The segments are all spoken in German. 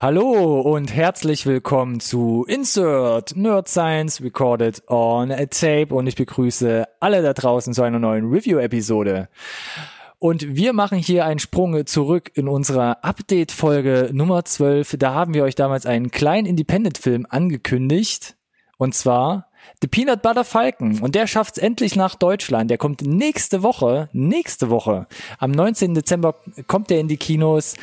Hallo und herzlich willkommen zu Insert Nerd Science Recorded on a Tape und ich begrüße alle da draußen zu einer neuen Review-Episode. Und wir machen hier einen Sprung zurück in unserer Update-Folge Nummer 12. Da haben wir euch damals einen kleinen Independent-Film angekündigt. Und zwar The Peanut Butter Falcon. Und der schafft es endlich nach Deutschland. Der kommt nächste Woche, nächste Woche, am 19. Dezember kommt er in die Kinos.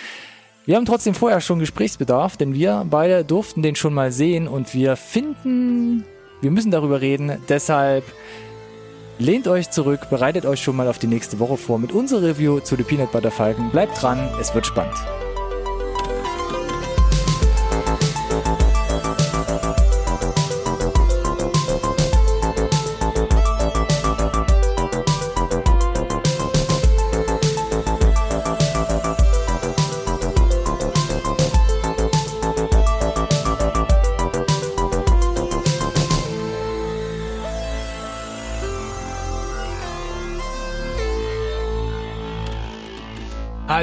Wir haben trotzdem vorher schon Gesprächsbedarf, denn wir beide durften den schon mal sehen und wir finden, wir müssen darüber reden. Deshalb lehnt euch zurück, bereitet euch schon mal auf die nächste Woche vor mit unserer Review zu The Peanut Butter Falcon. Bleibt dran, es wird spannend.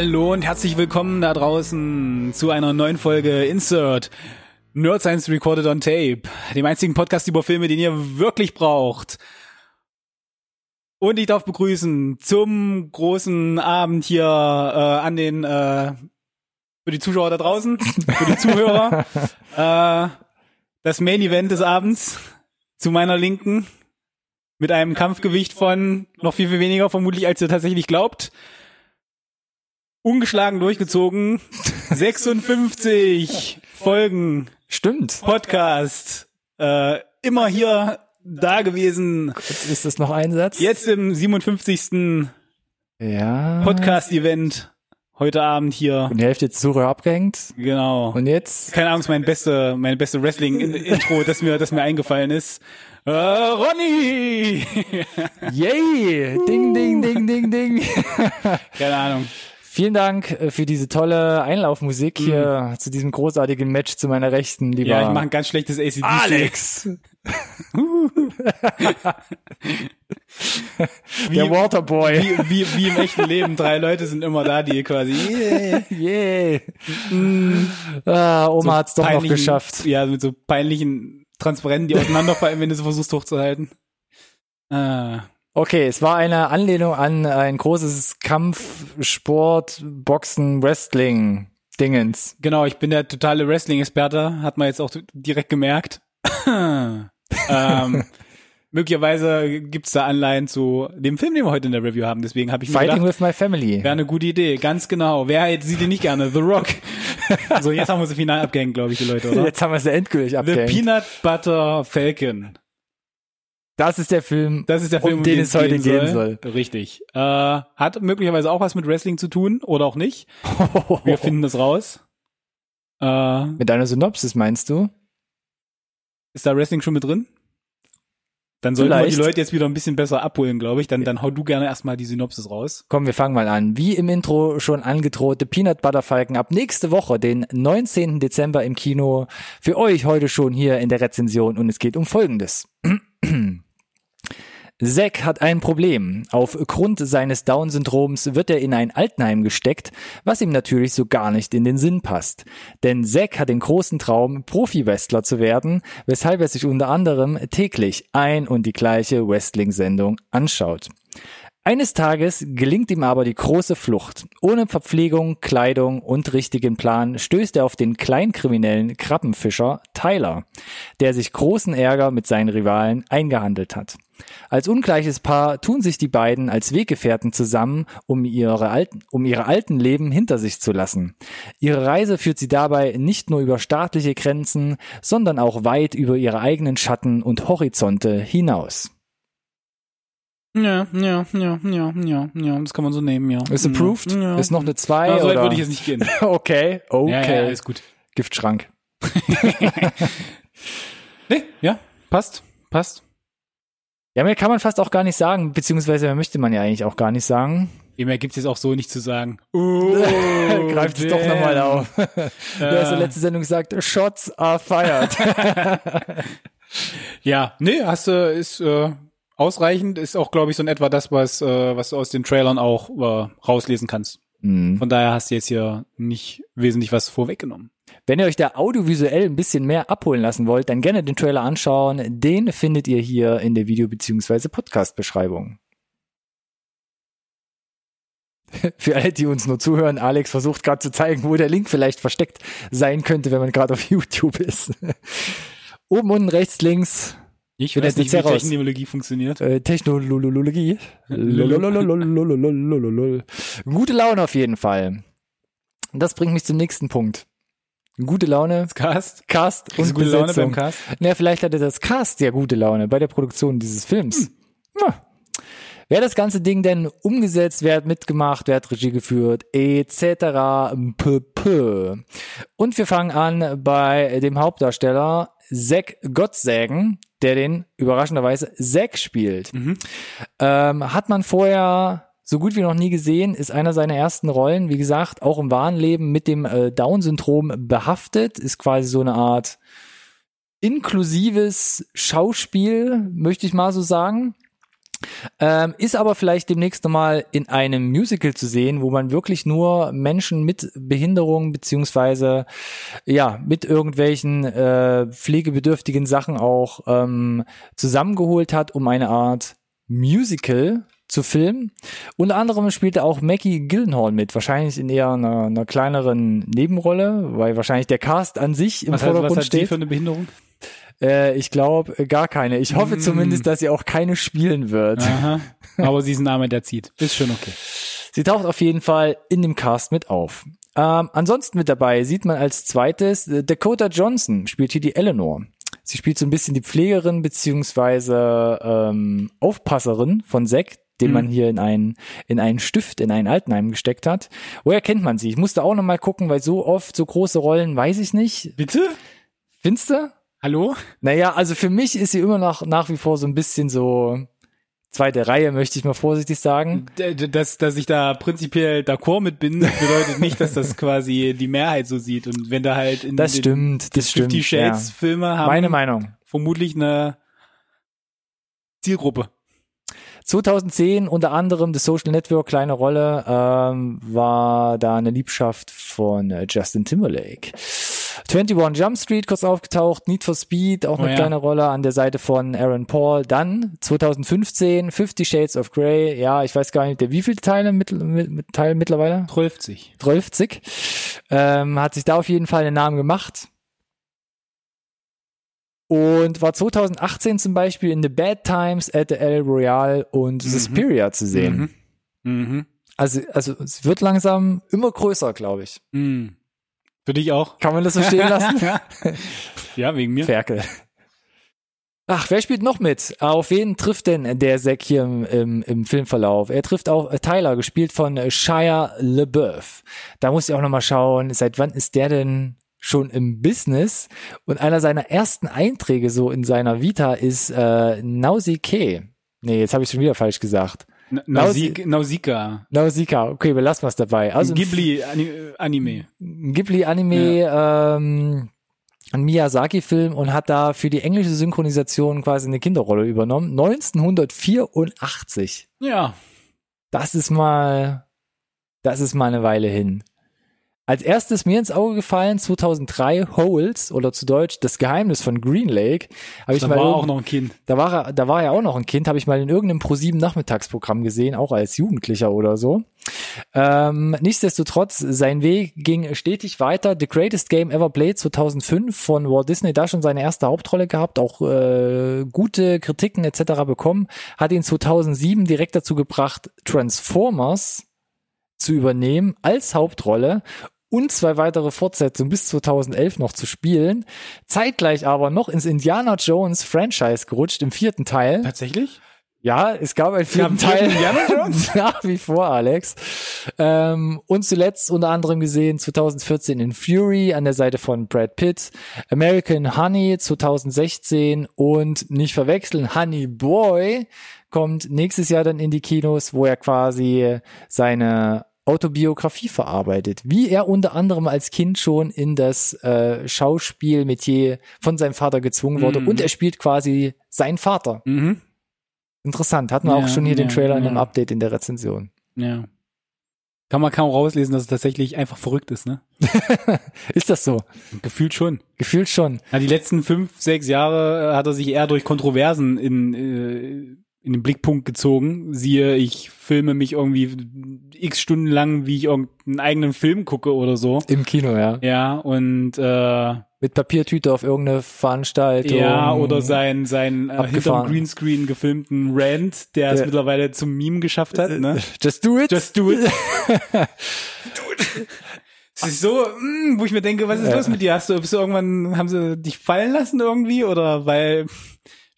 Hallo und herzlich willkommen da draußen zu einer neuen Folge Insert Nerd Science Recorded on Tape, dem einzigen Podcast über Filme, den ihr wirklich braucht. Und ich darf begrüßen zum großen Abend hier äh, an den äh, für die Zuschauer da draußen, für die Zuhörer, äh, das Main Event des Abends zu meiner Linken mit einem Kampfgewicht von noch viel viel weniger vermutlich als ihr tatsächlich glaubt ungeschlagen durchgezogen. 56 Folgen. Stimmt. Podcast. Äh, immer hier da gewesen. Jetzt ist das noch ein Satz? Jetzt im 57. Ja. Podcast-Event. Heute Abend hier. Und die Hälfte jetzt Suche abgehängt. Genau. Und jetzt? Keine Ahnung, ist mein beste, meine beste Wrestling-Intro, das mir, das mir eingefallen ist. Äh, Ronny! Yay! Ding, ding, ding, ding, ding. Keine Ahnung. Vielen Dank äh, für diese tolle Einlaufmusik hier mhm. zu diesem großartigen Match zu meiner Rechten, lieber Ja, ich mache ein ganz schlechtes ACDC. Alex! wie, Der Waterboy. Wie, wie, wie im echten Leben. Drei Leute sind immer da, die quasi yeah, yeah. Mm. Ah, Oma so hat's doch noch geschafft. Ja, mit so peinlichen Transparenten, die auseinanderfallen, wenn du sie versuchst hochzuhalten. Ah. Okay, es war eine Anlehnung an ein großes Kampf, Sport, Boxen, Wrestling Dingens. Genau, ich bin der totale Wrestling-Experte, hat man jetzt auch direkt gemerkt. ähm, möglicherweise gibt's da Anleihen zu dem Film, den wir heute in der Review haben. Deswegen habe ich mir Fighting gedacht, with my family. Wäre eine gute Idee, ganz genau. Wer sieht ihn nicht gerne? The Rock. so, jetzt haben wir sie final abgehängt, glaube ich, die Leute, oder? Jetzt haben wir sie endgültig abgehängt. The Peanut Butter Falcon. Das ist der Film, das ist der Film um, um den, es heute gehen soll. soll. Richtig. Äh, hat möglicherweise auch was mit Wrestling zu tun oder auch nicht. Wir finden das raus. Äh, mit einer Synopsis meinst du? Ist da Wrestling schon mit drin? Dann sollten Vielleicht. wir die Leute jetzt wieder ein bisschen besser abholen, glaube ich. Dann, dann hau du gerne erstmal die Synopsis raus. Komm, wir fangen mal an. Wie im Intro schon angedrohte Peanut Butter Falcon ab nächste Woche, den 19. Dezember im Kino. Für euch heute schon hier in der Rezension und es geht um Folgendes. Zack hat ein Problem. Aufgrund seines Down-Syndroms wird er in ein Altenheim gesteckt, was ihm natürlich so gar nicht in den Sinn passt. Denn Zack hat den großen Traum, Profi-Wrestler zu werden, weshalb er sich unter anderem täglich ein und die gleiche Wrestling-Sendung anschaut. Eines Tages gelingt ihm aber die große Flucht. Ohne Verpflegung, Kleidung und richtigen Plan stößt er auf den kleinkriminellen Krabbenfischer Tyler, der sich großen Ärger mit seinen Rivalen eingehandelt hat. Als ungleiches Paar tun sich die beiden als Weggefährten zusammen, um ihre alten, um ihre alten Leben hinter sich zu lassen. Ihre Reise führt sie dabei nicht nur über staatliche Grenzen, sondern auch weit über ihre eigenen Schatten und Horizonte hinaus. Ja, ja, ja, ja, ja, ja, das kann man so nehmen, ja. Ist approved? Ja. Ist noch eine 2 ja, so oder? würde ich jetzt nicht gehen. okay, okay. Ja, ja, ist gut. Giftschrank. nee, ja, passt, passt. Ja, mehr kann man fast auch gar nicht sagen, beziehungsweise mehr möchte man ja eigentlich auch gar nicht sagen. Mehr gibt es jetzt auch so nicht zu sagen. Oh, Greift es doch nochmal auf. Du hast in der letzten Sendung gesagt, Shots are fired. ja, nee, hast du, ist äh, ausreichend, ist auch, glaube ich, so in etwa das, was, äh, was du aus den Trailern auch äh, rauslesen kannst. Mhm. Von daher hast du jetzt hier nicht wesentlich was vorweggenommen. Wenn ihr euch da audiovisuell ein bisschen mehr abholen lassen wollt, dann gerne den Trailer anschauen. Den findet ihr hier in der Video- bzw. Podcast-Beschreibung. Für alle, die uns nur zuhören, Alex versucht gerade zu zeigen, wo der Link vielleicht versteckt sein könnte, wenn man gerade auf YouTube ist. Oben, unten, rechts, links. Ich weiß nicht, wie Technologie funktioniert. Äh, Technologie. Gute Laune auf jeden Fall. Das bringt mich zum nächsten Punkt. Gute Laune. Cast. Cast und gute Laune beim Cast. Na, vielleicht hatte das Cast ja gute Laune bei der Produktion dieses Films. Wer das ganze Ding denn umgesetzt, wer hat mitgemacht, wer hat Regie geführt, etc. Und wir fangen an bei dem Hauptdarsteller Zack Gottsägen, der den überraschenderweise Zack spielt. Mhm. Ähm, hat man vorher so gut wie noch nie gesehen, ist einer seiner ersten Rollen, wie gesagt, auch im wahren Leben mit dem äh, Down-Syndrom behaftet, ist quasi so eine Art inklusives Schauspiel, möchte ich mal so sagen. Ähm, ist aber vielleicht demnächst nochmal in einem Musical zu sehen, wo man wirklich nur Menschen mit Behinderung beziehungsweise ja mit irgendwelchen äh, pflegebedürftigen Sachen auch ähm, zusammengeholt hat, um eine Art Musical zu filmen. Unter anderem spielte auch Maggie Gyllenhaal mit, wahrscheinlich in eher einer, einer kleineren Nebenrolle, weil wahrscheinlich der Cast an sich im Was, hat, was Vordergrund hat die steht. für eine Behinderung? Äh, ich glaube gar keine. Ich hoffe Mm. zumindest, dass sie auch keine spielen wird. Aha. Aber sie ist ein Name, der zieht. Ist schon okay. Sie taucht auf jeden Fall in dem Cast mit auf. Ähm, ansonsten mit dabei sieht man als zweites äh, Dakota Johnson spielt hier die Eleanor. Sie spielt so ein bisschen die Pflegerin beziehungsweise ähm, Aufpasserin von Zack, den Mhm. man hier in einen in einen Stift in ein Altenheim gesteckt hat. Woher kennt man sie? Ich musste auch noch mal gucken, weil so oft so große Rollen weiß ich nicht. Bitte? Findest du? Hallo? Naja, also für mich ist sie immer noch nach wie vor so ein bisschen so zweite Reihe, möchte ich mal vorsichtig sagen. Dass, dass ich da prinzipiell d'accord mit bin, bedeutet nicht, dass das quasi die Mehrheit so sieht. Und wenn da halt in Das stimmt, das stimmt. Fifty Shades ja. Filme haben Meine Meinung. vermutlich eine Zielgruppe. 2010 unter anderem The Social Network, kleine Rolle, ähm, war da eine Liebschaft von äh, Justin Timberlake. 21 Jump Street kurz aufgetaucht, Need for Speed, auch Oh eine ja. kleine Rolle an der Seite von Aaron Paul. Dann 2015 Fifty Shades of Grey, ja, ich weiß gar nicht, der wie viele Teile mit, mit, mit Teil mittlerweile? 12. 12. Ähm, hat sich da auf jeden Fall einen Namen gemacht. Und war 2018 zum Beispiel in The Bad Times at the El Royale und Mhm. Suspiria zu sehen. Mhm. Mhm. Also, also es wird langsam immer größer, glaube ich. Mhm. Für dich auch? Kann man das so stehen lassen? ja, wegen mir. Ferkel. Ach, wer spielt noch mit? Auf wen trifft denn der Zack hier im, im, im Filmverlauf? Er trifft auch äh, Tyler, gespielt von äh, Shia LaBeouf. Da muss ich auch nochmal schauen, seit wann ist der denn schon im Business? Und einer seiner ersten Einträge so in seiner Vita ist äh, Nausicaa. Nee, jetzt habe ich schon wieder falsch gesagt. N- Nausik Nausicaa. Nausicaa, okay, wir lassen was dabei. Also ein Ghibli Ani Anime. ein Ghibli-Anime, ähm, ein Miyazaki-Film und hat da für die englische Synchronisation quasi eine Kinderrolle übernommen. 1984. Ja. Das ist mal, das ist mal eine Weile hin. Als erstes mir ins Auge gefallen, 2003, Holes, oder zu Deutsch, Das Geheimnis von Green Lake. Hab ich Da mal war auch noch ein Kind. da war er, da war er auch noch ein Kind, habe ich mal in irgendeinem Pro7 Nachmittagsprogramm gesehen, auch als Jugendlicher oder so. Ähm, nichtsdestotrotz, sein Weg ging stetig weiter. The Greatest Game Ever Played 2005 von Walt Disney, da schon seine erste Hauptrolle gehabt, auch äh, gute Kritiken etc. bekommen, hat ihn 2007 direkt dazu gebracht, Transformers zu übernehmen als Hauptrolle und zwei weitere Fortsetzungen bis 2011 noch zu spielen. Zeitgleich aber noch ins Indiana Jones Franchise gerutscht im vierten Teil. Tatsächlich? Ja, es gab einen vierten Teil. Indiana Jones? Nach wie vor, Alex. Ähm, und zuletzt unter anderem gesehen 2014 in Fury an der Seite von Brad Pitt, American Honey 2016 und nicht verwechseln, Honey Boy kommt nächstes Jahr dann in die Kinos, wo er quasi seine Autobiografie verarbeitet, wie er unter anderem als Kind schon in das äh, Schauspielmetier von seinem Vater gezwungen wurde Mhm. und er spielt quasi seinen Vater. Mhm. Interessant, hatten wir auch Ja, schon hier den ja, Trailer in einem ja. Update in der Rezension. Ja. kann man kaum rauslesen, dass es tatsächlich einfach verrückt ist, ne? Ist das so? Gefühlt schon. Gefühlt schon. Ja, die letzten fünf, sechs Jahre äh, hat er sich eher durch Kontroversen in, äh, in den Blickpunkt gezogen. Siehe, ich filme mich irgendwie x Stunden lang, wie ich irgendeinen eigenen Film gucke oder so. Im Kino, ja. Ja, und äh, Mit Papiertüte auf irgendeine Veranstaltung. ja, oder sein, sein äh, hinterm. Greenscreen gefilmten Rant, der es Ja. mittlerweile zum Meme geschafft hat, ne? Just do it. Just do it. Es ist so, mm, wo ich mir denke, was ist Ja. los mit dir? Hast du, bist du irgendwann, haben sie dich fallen lassen irgendwie oder weil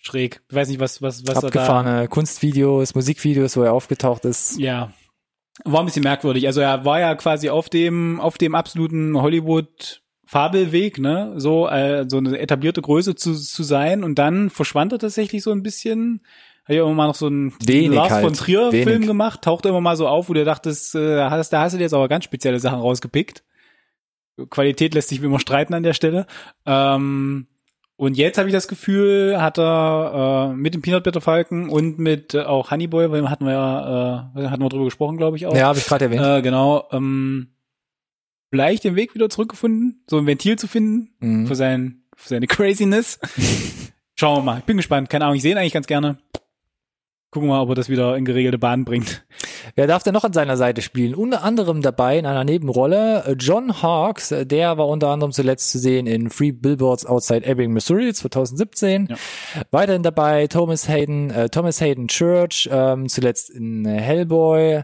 schräg? Ich weiß nicht, was, was, was er da. Abgefahrene Kunstvideos, Musikvideos, wo er aufgetaucht ist. Ja. War ein bisschen merkwürdig. Also er war ja quasi auf dem, auf dem absoluten Hollywood Fabelweg, ne, so, äh, so eine etablierte Größe zu, zu sein und dann verschwand er tatsächlich so ein bisschen. Hat ja immer mal noch so einen Wenig Lars halt. von Trier Wenig. Film gemacht, tauchte immer mal so auf, wo du dachtest, äh, hast, da hast du dir jetzt aber ganz spezielle Sachen rausgepickt. Qualität lässt sich wie immer streiten an der Stelle. Ähm, und jetzt habe ich das Gefühl, hat er äh, mit dem Peanut Butter Falken und mit äh, auch Honeyboy, weil hatten wir ja, äh, hatten wir drüber gesprochen, glaube ich auch. Ja, habe ich gerade erwähnt. Äh, genau. Ähm, vielleicht den Weg wieder zurückgefunden, so ein Ventil zu finden Mhm. für sein für seine Craziness. Schauen wir mal. Ich bin gespannt. Keine Ahnung. Ich sehe ihn eigentlich ganz gerne. Gucken wir mal, ob er das wieder in geregelte Bahn bringt. Wer darf denn noch an seiner Seite spielen? Unter anderem dabei in einer Nebenrolle äh, John Hawkes, äh, der war unter anderem zuletzt zu sehen in Free Billboards Outside Ebbing, Missouri 2017. Ja. Weiterhin dabei Thomas Hayden, äh, Thomas Hayden Church, ähm, zuletzt in äh, Hellboy,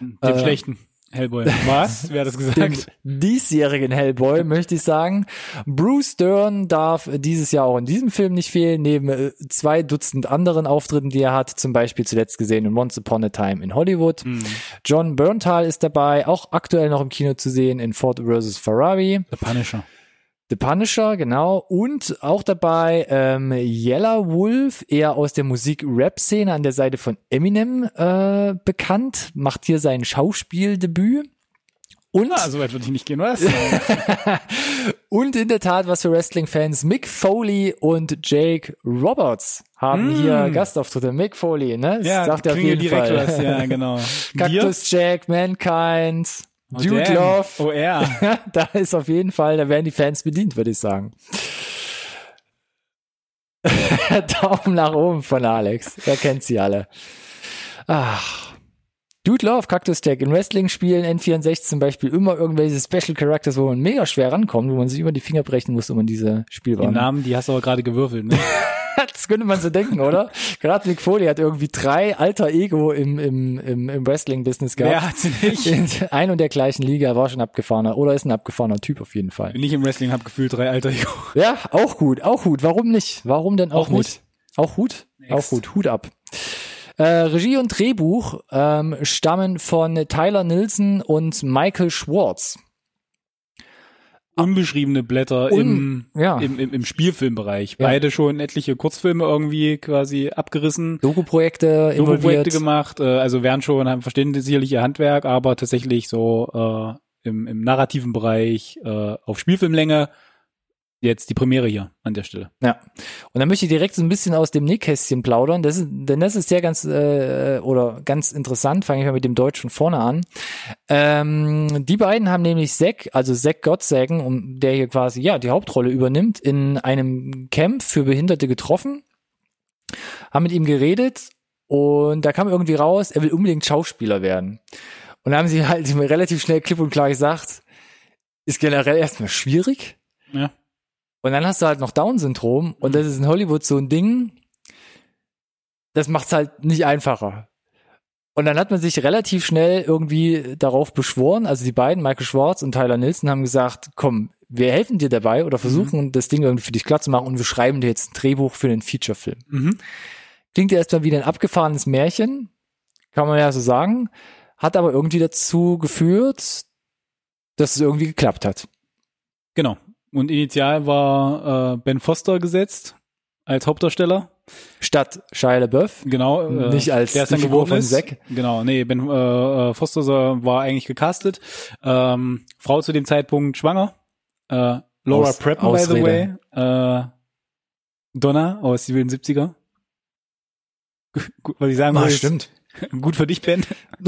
Dem Äh, schlechten Hellboy. Was? Wer hat das dem gesagt? diesjährigen Hellboy, möchte ich sagen. Bruce Dern darf dieses Jahr auch in diesem Film nicht fehlen, neben äh, zwei Dutzend anderen Auftritten, die er hat, zum Beispiel zuletzt gesehen in Once Upon a Time in Hollywood. Hm. John Berntal ist dabei, auch aktuell noch im Kino zu sehen in Ford vs. Ferrari. Der Punisher. The Punisher, genau. Und auch dabei ähm, Yellow Wolf, eher aus der Musik-Rap-Szene an der Seite von Eminem äh, bekannt, macht hier sein Schauspieldebüt. Und, Ah, so weit würde ich nicht gehen, was? und in der Tat, was für Wrestling-Fans, Mick Foley und Jake Roberts haben Mm. hier Gastauftritte. Mick Foley, ne? Das ja, sagt er auf jeden direkt Fall. was. Ja, genau. Cactus Jack, Mankind, Wir? Dude. Love. Oh, er. da ist auf jeden Fall, da werden die Fans bedient, würde ich sagen. Daumen nach oben von Alex. Er kennt sie alle. Ach. Dude Love, Cactus Jack. In Wrestling-Spielen N64 zum Beispiel immer irgendwelche Special Characters, wo man mega schwer rankommt, wo man sich über die Finger brechen muss, um in diese Die Spielbahn. Namen, die hast du aber gerade gewürfelt, ne? Das könnte man so denken, oder? Gerade Mick Foley hat irgendwie drei alter Ego im, im, im, im Wrestling-Business gehabt. Wer hat sie nicht? In ein und der gleichen Liga war schon abgefahrener oder ist ein abgefahrener Typ auf jeden Fall. Bin ich im Wrestling, hab gefühlt drei alter Ego. Ja, auch gut, auch gut. Warum nicht? Warum denn auch, Auch Hut? nicht? Auch Hut? Next. Auch gut, Hut ab. Äh, Regie und Drehbuch ähm, stammen von Tyler Nilsson und Michael Schwartz. Unbeschriebene Blätter im, Un- ja. im, im, im Spielfilmbereich. Ja. Beide schon etliche Kurzfilme irgendwie quasi abgerissen. Doku-Projekte. Doku-Projekte gemacht, äh, also werden schon, haben verstehen sicherlich ihr Handwerk, aber tatsächlich so äh, im, im narrativen Bereich äh, auf Spielfilmlänge jetzt die Premiere hier an der Stelle. Ja. Und dann möchte ich direkt so ein bisschen aus dem Nähkästchen plaudern, das ist, denn das ist sehr ganz äh, oder ganz interessant, fange ich mal mit dem Deutschen vorne an. Ähm, die beiden haben nämlich Zack, also Zack Gottsagen, um der hier quasi ja die Hauptrolle übernimmt, in einem Camp für Behinderte getroffen, haben mit ihm geredet und da kam irgendwie raus, er will unbedingt Schauspieler werden. Und da haben sie halt relativ schnell klipp und klar gesagt, ist generell erstmal schwierig. Ja. Und dann hast du halt noch Down-Syndrom und das ist in Hollywood so ein Ding, das macht's halt nicht einfacher. Und dann hat man sich relativ schnell irgendwie darauf beschworen, also die beiden, Michael Schwartz und Tyler Nilsson, haben gesagt, komm, wir helfen dir dabei oder versuchen das Ding irgendwie für dich klar zu machen und wir schreiben dir jetzt ein Drehbuch für einen Featurefilm. Mhm. Klingt ja erstmal wie ein abgefahrenes Märchen, kann man ja so sagen, hat aber irgendwie dazu geführt, dass es irgendwie geklappt hat. Genau. Und initial war äh, Ben Foster gesetzt als Hauptdarsteller. Statt Shia LaBeouf. Genau. Äh, Nicht als der es dann geworden von ist. Zack. Genau, nee, Ben äh, äh, Foster war eigentlich gecastet. Ähm, Frau zu dem Zeitpunkt schwanger. Äh, Laura Aus- Prepon, by the way. Äh, Donna aus die wilden 70er. Gut, Was ich sagen Ah, ist, stimmt. Gut für dich, Ben.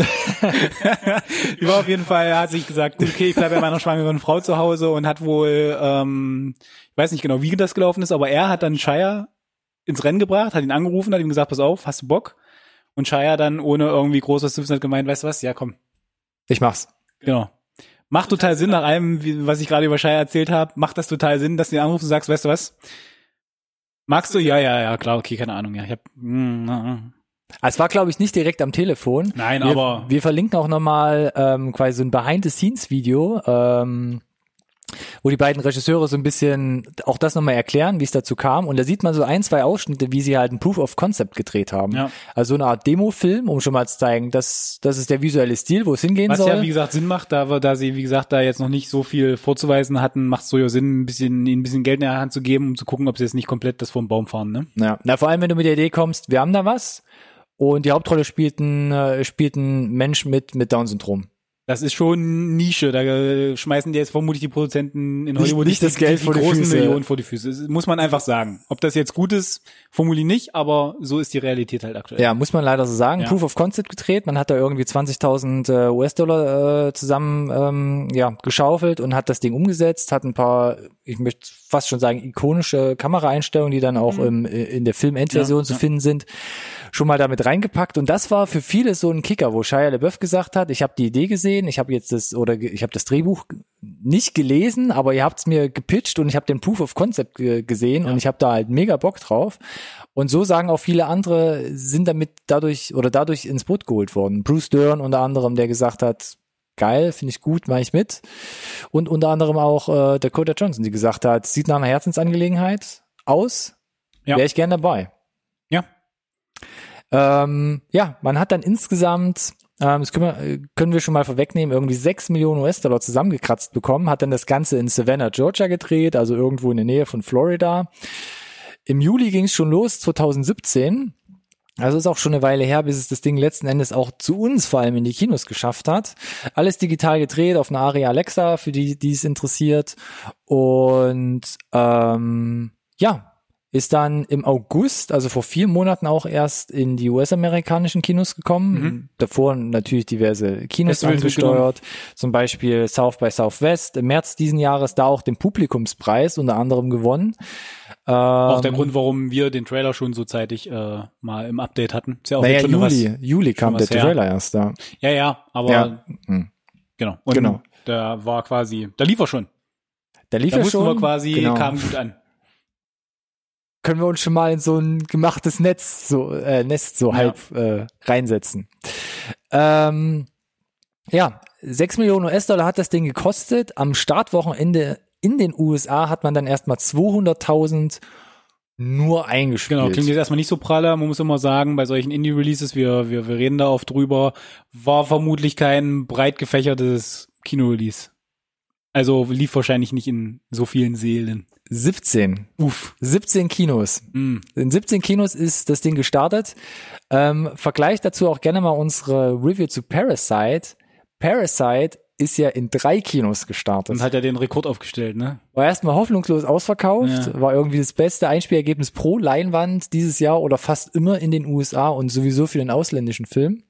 war auf jeden Fall, hat sich gesagt, okay, ich bleibe bei meiner schwangeren Frau zu Hause und hat wohl, ähm, ich weiß nicht genau, wie das gelaufen ist, aber er hat dann Shire ins Rennen gebracht, hat ihn angerufen, hat ihm gesagt, pass auf, hast du Bock? Und Shire dann ohne irgendwie großes wissen hat gemeint, weißt du was, ja komm. Ich mach's. Genau. Macht total Sinn, nach allem, wie, was ich gerade über Shire erzählt habe, macht das total Sinn, dass du ihn anrufst und sagst, weißt du was? Magst du? Ja, ja, ja, klar, okay, keine Ahnung, ja. Ich hab, mm, mm. Es war, glaube ich, nicht direkt am Telefon. Nein, wir, aber wir verlinken auch nochmal ähm, quasi so ein Behind-the-Scenes-Video, ähm, wo die beiden Regisseure so ein bisschen auch das nochmal erklären, wie es dazu kam. Und da sieht man so ein, zwei Ausschnitte, wie sie halt ein Proof of Concept gedreht haben. Ja. Also so eine Art Demo-Film, um schon mal zu zeigen, dass das ist der visuelle Stil, wo es hingehen was soll. ja, wie gesagt, Sinn macht, da, wir- da sie, wie gesagt, da jetzt noch nicht so viel vorzuweisen hatten, macht es so ja Sinn, ein bisschen, ihnen ein bisschen Geld in der Hand zu geben, um zu gucken, ob sie jetzt nicht komplett das vom Baum fahren, ne? Ja. Na, vor allem, wenn du mit der Idee kommst, wir haben da was. Und die Hauptrolle spielt ein, äh, spielt ein Mensch mit, mit Down-Syndrom. Das ist schon Nische, da äh, schmeißen dir jetzt vermutlich die Produzenten in Nicht- Hollywood nicht das die, Geld die, vor die großen Füße. Millionen vor die Füße. Das muss man einfach sagen. Ob das jetzt gut ist, vermutlich nicht, aber so ist die Realität halt aktuell. Ja, muss man leider so sagen. Ja. Proof of Concept gedreht. Man hat da irgendwie 20.000 äh, US-Dollar äh, zusammen ähm, ja, geschaufelt und hat das Ding umgesetzt, hat ein paar, ich möchte fast schon sagen, ikonische Kameraeinstellungen, die dann auch im, äh, in der Film-Endversion Mhm. Ja, zu ja. finden sind, schon mal damit reingepackt. Und das war für viele so ein Kicker, wo Shia LaBeouf gesagt hat, ich habe die Idee gesehen, ich habe jetzt das, oder ich habe das Drehbuch nicht gelesen, aber ihr habt es mir gepitcht und ich habe den Proof of Concept ge gesehen Ja. und ich habe da halt mega Bock drauf. Und so sagen auch viele andere, sind damit dadurch oder dadurch ins Boot geholt worden. Bruce Dern unter anderem, der gesagt hat, geil, finde ich gut, mache ich mit. Und unter anderem auch äh, Dakota Johnson, die gesagt hat, sieht nach einer Herzensangelegenheit aus, Ja. wäre ich gern dabei. Ja. Ähm, ja, man hat dann insgesamt, ähm, das können wir, äh, können wir schon mal vorwegnehmen, irgendwie sechs Millionen US-Dollar zusammengekratzt bekommen, hat dann das Ganze in Savannah, Georgia gedreht, also irgendwo in der Nähe von Florida. Im Juli ging es schon los, 2017. Also ist auch schon eine Weile her, bis es das Ding letzten Endes auch zu uns vor allem in die Kinos geschafft hat. Alles digital gedreht auf einer Aria Alexa, für die, die es interessiert. Und ähm, ja, ist dann im August, also vor vier Monaten auch erst in die US-amerikanischen Kinos gekommen. Mhm. Davor natürlich diverse Kinos Festivals angesteuert, zum Beispiel South by Southwest. Im März diesen Jahres da auch den Publikumspreis unter anderem gewonnen. Auch Ähm, der Grund, warum wir den Trailer schon so zeitig äh, mal im Update hatten. Ist ja auch naja, schon Juli, was. Juli kam der was her. Trailer erst da. Ja, ja, aber Ja. Hm. genau. Und Genau. Der war quasi, da lief er schon. Da lief Da wussten schon. wir quasi, genau. kam gut an. Können wir uns schon mal in so ein gemachtes Netz, so äh, Nest so Ja. halb äh, reinsetzen. Ähm, ja, 6 Millionen US-Dollar hat das Ding gekostet. Am Startwochenende in den USA hat man dann erstmal 200.000 nur eingespielt. Genau, klingt jetzt erstmal nicht so praller. Man muss immer sagen, bei solchen Indie-Releases, wir, wir, wir reden da oft drüber, war vermutlich kein breit gefächertes Kino-Release. Also lief wahrscheinlich nicht in so vielen Seelen. 17. Uff. 17 Kinos. Mm. In 17 Kinos ist das Ding gestartet. Ähm, Vergleich dazu auch gerne mal unsere Review zu Parasite. Parasite ist ja in drei Kinos gestartet. Und hat er den Rekord aufgestellt, ne? War erstmal hoffnungslos ausverkauft, Ja. war irgendwie das beste Einspielergebnis pro Leinwand dieses Jahr oder fast immer in den USA und sowieso für den ausländischen Film.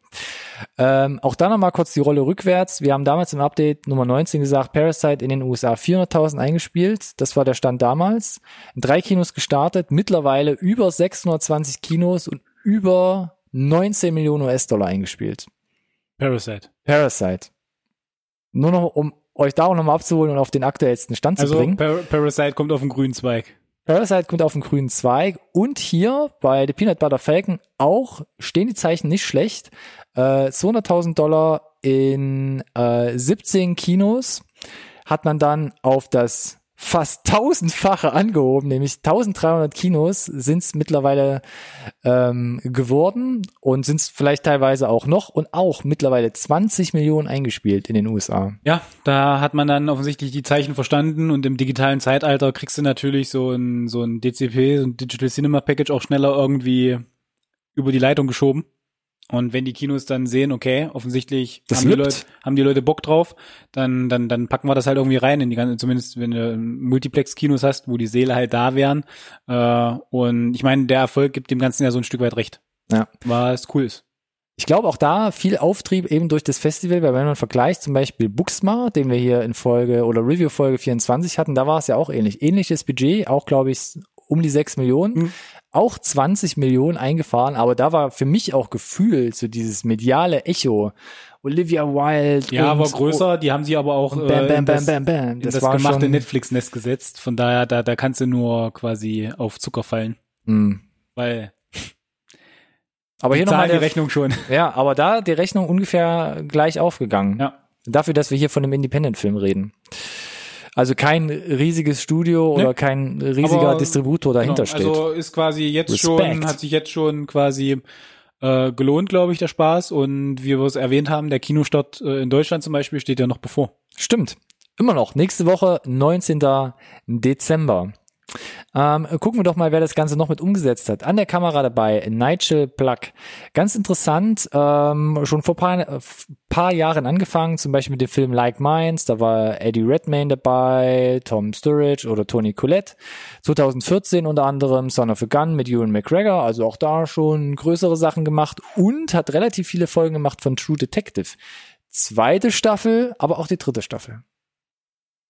Ähm, auch da nochmal kurz die Rolle rückwärts. Wir haben damals im Update Nummer 19 gesagt, Parasite in den USA 400.000 eingespielt. Das war der Stand damals. In drei Kinos gestartet, mittlerweile über 620 Kinos und über 19 Millionen US-Dollar eingespielt. Parasite. Parasite. Nur noch, um euch da auch nochmal abzuholen und auf den aktuellsten Stand zu Also bringen. Par Parasite kommt auf den grünen Zweig. Parasite kommt auf den grünen Zweig und hier bei The Peanut Butter Falcon auch stehen die Zeichen nicht schlecht. Äh, 200.000 Dollar in äh, 17 Kinos hat man dann auf das fast tausendfache angehoben, nämlich 1300 Kinos sind es mittlerweile ähm, geworden und sind es vielleicht teilweise auch noch und auch mittlerweile 20 Millionen eingespielt in den USA. Ja, da hat man dann offensichtlich die Zeichen verstanden und im digitalen Zeitalter kriegst du natürlich so ein, so ein DCP, so ein Digital Cinema Package auch schneller irgendwie über die Leitung geschoben. Und wenn die Kinos dann sehen, okay, offensichtlich Das haben die. Leute, haben die Leute Bock drauf, dann, dann, dann packen wir das halt irgendwie rein in die ganze, zumindest wenn du Multiplex-Kinos hast, wo die Seele halt da wären. Äh, und ich meine, der Erfolg gibt dem Ganzen ja so ein Stück weit recht. Ja. Was cool ist. Ich glaube auch da viel Auftrieb eben durch das Festival, weil wenn man vergleicht zum Beispiel Buxmar, den wir hier in Folge oder Review Folge 24 hatten, da war es ja auch ähnlich. Ähnliches Budget, auch glaube ich um die 6 Millionen, Mhm. Auch 20 Millionen eingefahren, aber da war für mich auch Gefühl, so dieses mediale Echo. Olivia Wilde. Ja, aber größer, die haben sie aber auch Und äh, bam, bam, in das, bam, bam, bam. in Das, das, war gemachte Netflix-Nest gesetzt. Von daher, da, da kannst du nur quasi auf Zucker fallen. Hm. Weil Aber die hier nochmal die Rechnung schon. Ja, aber da die Rechnung ungefähr gleich aufgegangen. Ja. Dafür, dass wir hier von einem Independent-Film reden. Also kein riesiges Studio oder kein riesiger Aber, Distributor dahinter Genau, steht. Also ist quasi jetzt Respekt. schon, hat sich jetzt schon quasi äh, gelohnt, glaube ich, der Spaß. Und wie wir es erwähnt haben, der Kinostart äh, in Deutschland zum Beispiel steht ja noch bevor. Stimmt. Immer noch. Nächste Woche, 19. Dezember. Ähm, gucken wir doch mal, wer das Ganze noch mit umgesetzt hat. An der Kamera dabei Nigel Pluck. Ganz interessant, ähm, schon vor paar, paar Jahren angefangen, zum Beispiel mit dem Film Like Minds, da war Eddie Redmayne dabei, Tom Sturridge oder Tony Collette. 2014 unter anderem Son of a Gun mit Ewan McGregor, also auch da schon größere Sachen gemacht und hat relativ viele Folgen gemacht von True Detective. Zweite Staffel, aber auch die dritte Staffel.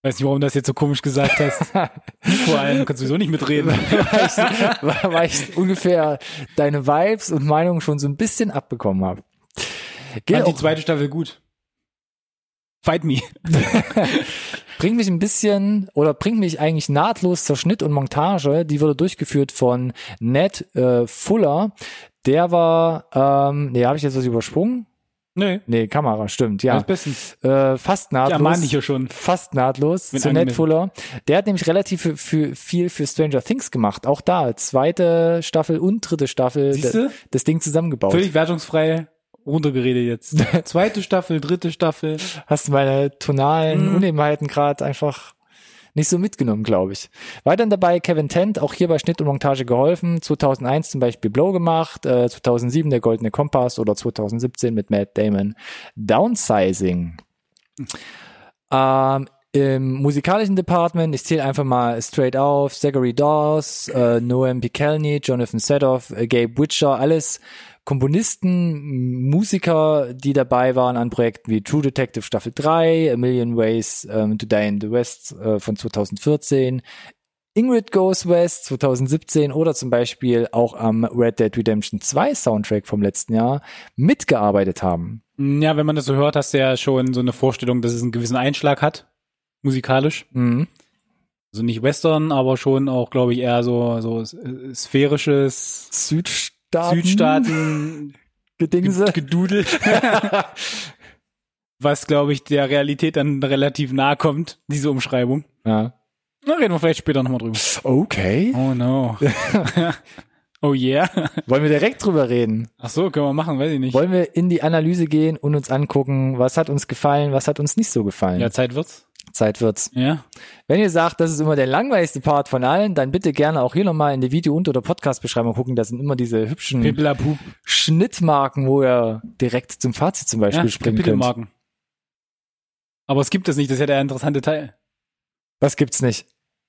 Weiß nicht, warum du das jetzt so komisch gesagt hast. Vor allem kannst du sowieso nicht mitreden. weil, ich, weil ich ungefähr deine Vibes und Meinungen schon so ein bisschen abbekommen habe. Geht Fand die zweite Staffel gut. Fight me. bringt mich ein bisschen oder bringt mich eigentlich nahtlos zur Schnitt und Montage. Die wurde durchgeführt von Ned äh, Fuller. Der war, ähm, nee, habe ich jetzt was übersprungen? Nee, Nee, Kamera, stimmt, ja. bestens. Äh, fast Ja, nahtlos. mahn dich ja schon. fast nahtlos Mit zu Ned. Fuller. Der hat nämlich relativ für, für, viel für Stranger Things gemacht. Auch da, zweite Staffel und dritte Staffel Siehste? das Ding zusammengebaut. Völlig wertungsfrei runtergeredet jetzt. Zweite Staffel, dritte Staffel. Hast du meine tonalen Mhm. Unebenheiten gerade einfach nicht so mitgenommen, glaube ich. Weiterhin dabei Kevin Tent, auch hier bei Schnitt und Montage geholfen. 2001 zum Beispiel Blow gemacht, äh, 2007 der Goldene Kompass oder 2017 mit Matt Damon Downsizing. Ähm, Im musikalischen Department, ich zähle einfach mal straight auf, Zachary Dawes, äh, Noam Pikelny, Jonathan Sedoff, äh, Gabe Witcher, alles Komponisten, Musiker, die dabei waren an Projekten wie True Detective Staffel 3, A Million Ways ähm, to Die in the West äh, von 2014, Ingrid Goes West 2017 oder zum Beispiel auch am Red Dead Redemption 2 Soundtrack vom letzten Jahr mitgearbeitet haben. Ja, wenn man das so hört, hast du ja schon so eine Vorstellung, dass es einen gewissen Einschlag hat, musikalisch. Mhm. Also nicht Western, aber schon auch, glaube ich, eher so, so sphärisches Südstaaten. Südstaaten Gedingse. Gedudel. Was, glaube ich, der Realität dann relativ nahe kommt, diese Umschreibung. Ja. Na, reden wir vielleicht später nochmal drüber. Okay. Oh no. oh yeah. Wollen wir direkt drüber reden? Ach so, können wir machen, weiß ich nicht. Wollen wir in die Analyse gehen und uns angucken, was hat uns gefallen, was hat uns nicht so gefallen? Ja, Zeit wird's. Zeit wird's. Ja. Wenn ihr sagt, das ist immer der langweiligste Part von allen, dann bitte gerne auch hier nochmal in die Video- und oder Podcast-Beschreibung gucken. Da sind immer diese hübschen Pippelapup. Schnittmarken, wo ihr direkt zum Fazit zum Beispiel Ja, springen könnt. Kapitelmarken. Aber es gibt es nicht, das ist ja der interessante Teil. Was gibt's nicht?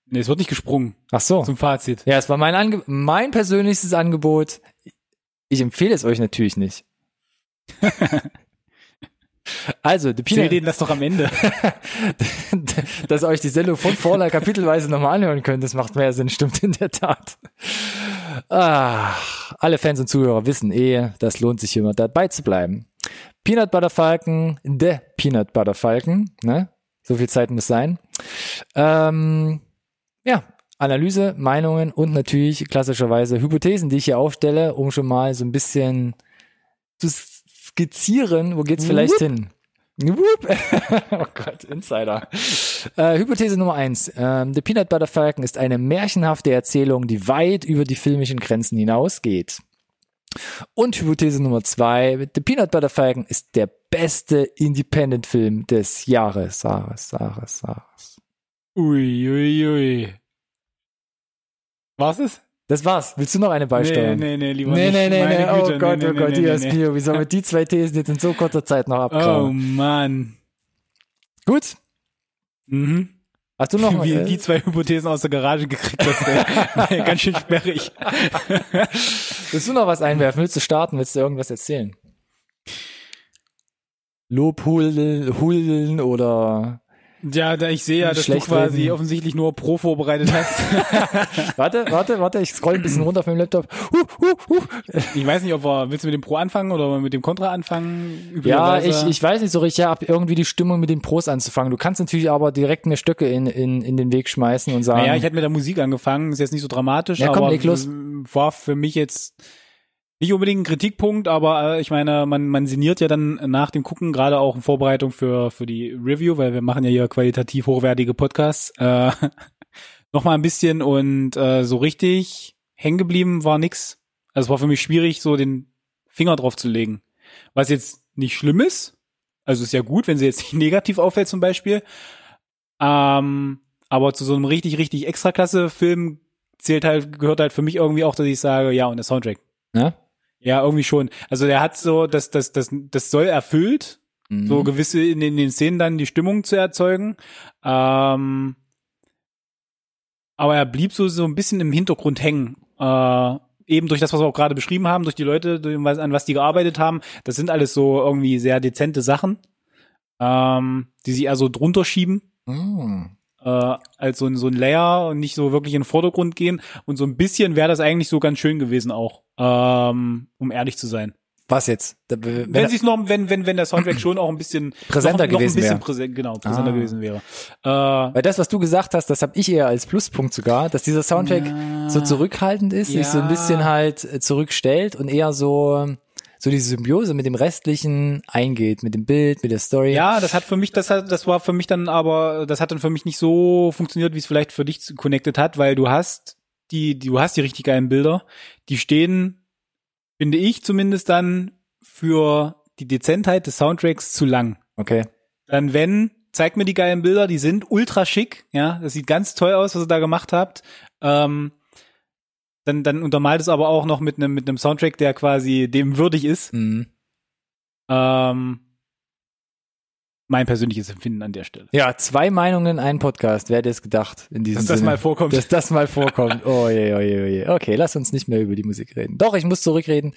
Nee, es wird nicht gesprungen Ach so. zum Fazit. Ja, es war mein, Ange mein persönlichstes Angebot. Ich empfehle es euch natürlich nicht. also, The Zähl Peanut, denen das doch am Ende. dass ihr euch die Sendung von vorher kapitelweise nochmal anhören könnt, das macht mehr Sinn, stimmt in der Tat. Ah, alle Fans und Zuhörer wissen eh, das lohnt sich immer dabei zu bleiben. Peanut Butter Falcon, der Peanut Butter Falcon, ne? So viel Zeit muss sein. Ähm, ja, Analyse, Meinungen und natürlich klassischerweise Hypothesen, die ich hier aufstelle, um schon mal so ein bisschen zu skizzieren, wo geht's vielleicht hin. Whoop. oh Gott, Insider. Äh, Hypothese Nummer eins. Ähm, The Peanut Butter Falcon ist eine märchenhafte Erzählung, die weit über die filmischen Grenzen hinausgeht. Und Hypothese Nummer zwei. The Peanut Butter Falcon ist der beste Independent-Film des Jahres. Jahres, Jahres, Jahres. Ui, ui, ui. War's es? Das war's. Willst du noch eine Nee, beisteuern? nee, nee, lieber nee, nicht. nee, nee, Meine nee. Güte, Oh Gott, nee, oh nee, Gott, nee, Dias nee, nee. Mio. Wie sollen wir die zwei Thesen jetzt in so kurzer Zeit noch Oh abgraben? Mann. Gut. Mhm. Hast du noch Wie äh, die zwei Hypothesen aus der Garage gekriegt hast, ey. Ganz schön sperrig. Willst du noch was einwerfen? Willst du starten? Willst du irgendwas erzählen? Lobhudeln oder Ja, da ich sehe ja, dass du quasi reden. offensichtlich nur Pro vorbereitet hast. warte, warte, warte, ich scroll ein bisschen runter auf meinem Laptop. Huh, huh, huh. ich weiß nicht, ob wir, willst du mit dem Pro anfangen oder mit dem Contra anfangen? Ja, ich, ich weiß nicht so richtig, ja, ab irgendwie die Stimmung mit den Pros anzufangen. Du kannst natürlich aber direkt mir Stöcke in, in, in den Weg schmeißen und sagen, Naja, ich hätte mit der Musik angefangen, ist jetzt nicht so dramatisch, Ja, komm, aber leg los. war für mich jetzt nicht unbedingt ein Kritikpunkt, aber äh, ich meine, man, man sinniert ja dann nach dem Gucken, gerade auch in Vorbereitung für, für die Review, weil wir machen ja hier qualitativ hochwertige Podcasts, äh, noch mal ein bisschen und äh, so richtig hängen geblieben war nix. Also es war für mich schwierig, so den Finger drauf zu legen. Was jetzt nicht schlimm ist, also ist ja gut, wenn sie jetzt nicht negativ auffällt zum Beispiel, ähm, aber zu so einem richtig, richtig Extraklasse-Film zählt halt, gehört halt für mich irgendwie auch, dass ich sage, ja, und der Soundtrack. ne? Ja, irgendwie schon. Also der hat so, das, das, das, das soll erfüllt, Mhm. so gewisse in den, in den Szenen dann die Stimmung zu erzeugen. Ähm, aber er blieb so, so ein bisschen im Hintergrund hängen. Äh, eben durch das, was wir auch gerade beschrieben haben, durch die Leute, durch was, an was die gearbeitet haben. Das sind alles so irgendwie sehr dezente Sachen, ähm, die sie eher so drunter schieben Mhm. Äh, als so ein, so ein Layer und nicht so wirklich in den Vordergrund gehen. Und so ein bisschen wäre das eigentlich so ganz schön gewesen auch, ähm, um ehrlich zu sein. Was jetzt? Wenn, Wenn, sie noch, wenn, wenn, wenn der Soundtrack schon auch ein bisschen Präsenter noch, noch gewesen ein bisschen wäre. präsent, genau, präsenter Ah. gewesen wäre. Äh, Weil das, was du gesagt hast, das habe ich eher als Pluspunkt sogar, dass dieser Soundtrack Ja. so zurückhaltend ist, sich so ein Ja. bisschen halt äh, zurückstellt und eher so so diese Symbiose mit dem Restlichen eingeht, mit dem Bild, mit der Story. ja, das hat für mich, das hat, das war für mich dann aber, das hat dann für mich nicht so funktioniert, wie es vielleicht für dich connected hat, weil du hast die, die du hast die richtig geilen Bilder, die stehen, finde ich zumindest dann für die Dezentheit des Soundtracks zu lang. Okay. Dann wenn, zeigt mir die geilen Bilder, die sind ultra schick, ja, das sieht ganz toll aus, was ihr da gemacht habt. Ähm, dann, dann untermalt es aber auch noch mit einem mit einem Soundtrack, der quasi dem würdig ist. Mhm. Ähm, mein persönliches Empfinden an der Stelle. Ja, zwei Meinungen, ein Podcast. Wer hätte es gedacht in diesem Dass das Sinne? mal vorkommt. Dass das mal vorkommt. Oh je, oh je, oh je. Okay, lass uns nicht mehr über die Musik reden. Doch, ich muss zurückreden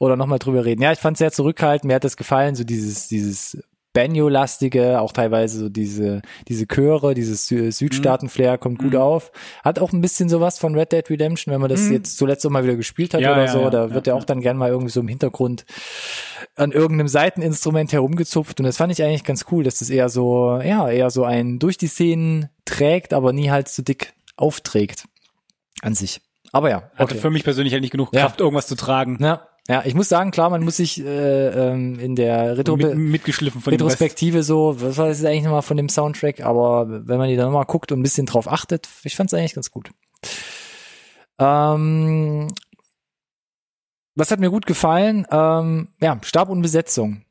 oder nochmal drüber reden. Ja, ich fand es sehr zurückhaltend. Mir hat das gefallen, so dieses, dieses Banjo-lastige, auch teilweise so diese, diese Chöre, dieses Sü Südstaaten-Flair kommt gut Mhm. auf. Hat auch ein bisschen sowas von Red Dead Redemption, wenn man das Mhm. jetzt zuletzt auch mal wieder gespielt hat Ja, oder ja, so. ja, da wird ja, auch dann gern mal irgendwie so im Hintergrund an irgendeinem Seiteninstrument herumgezupft und das fand ich eigentlich ganz cool, dass das eher so, ja, eher so ein durch die Szenen trägt, aber nie halt so dick aufträgt an sich. Aber ja, Hatte okay. für mich persönlich halt nicht genug. Kraft, irgendwas zu tragen. Ja, ja, ich muss sagen, klar, man muss sich äh, ähm, in der Retro Mit. Retrospektive so, was war das eigentlich nochmal von dem Soundtrack, aber wenn man die dann nochmal guckt und ein bisschen drauf achtet, ich fand es eigentlich ganz gut. Ähm, was hat mir gut gefallen? Ähm, ja, Stab und Besetzung.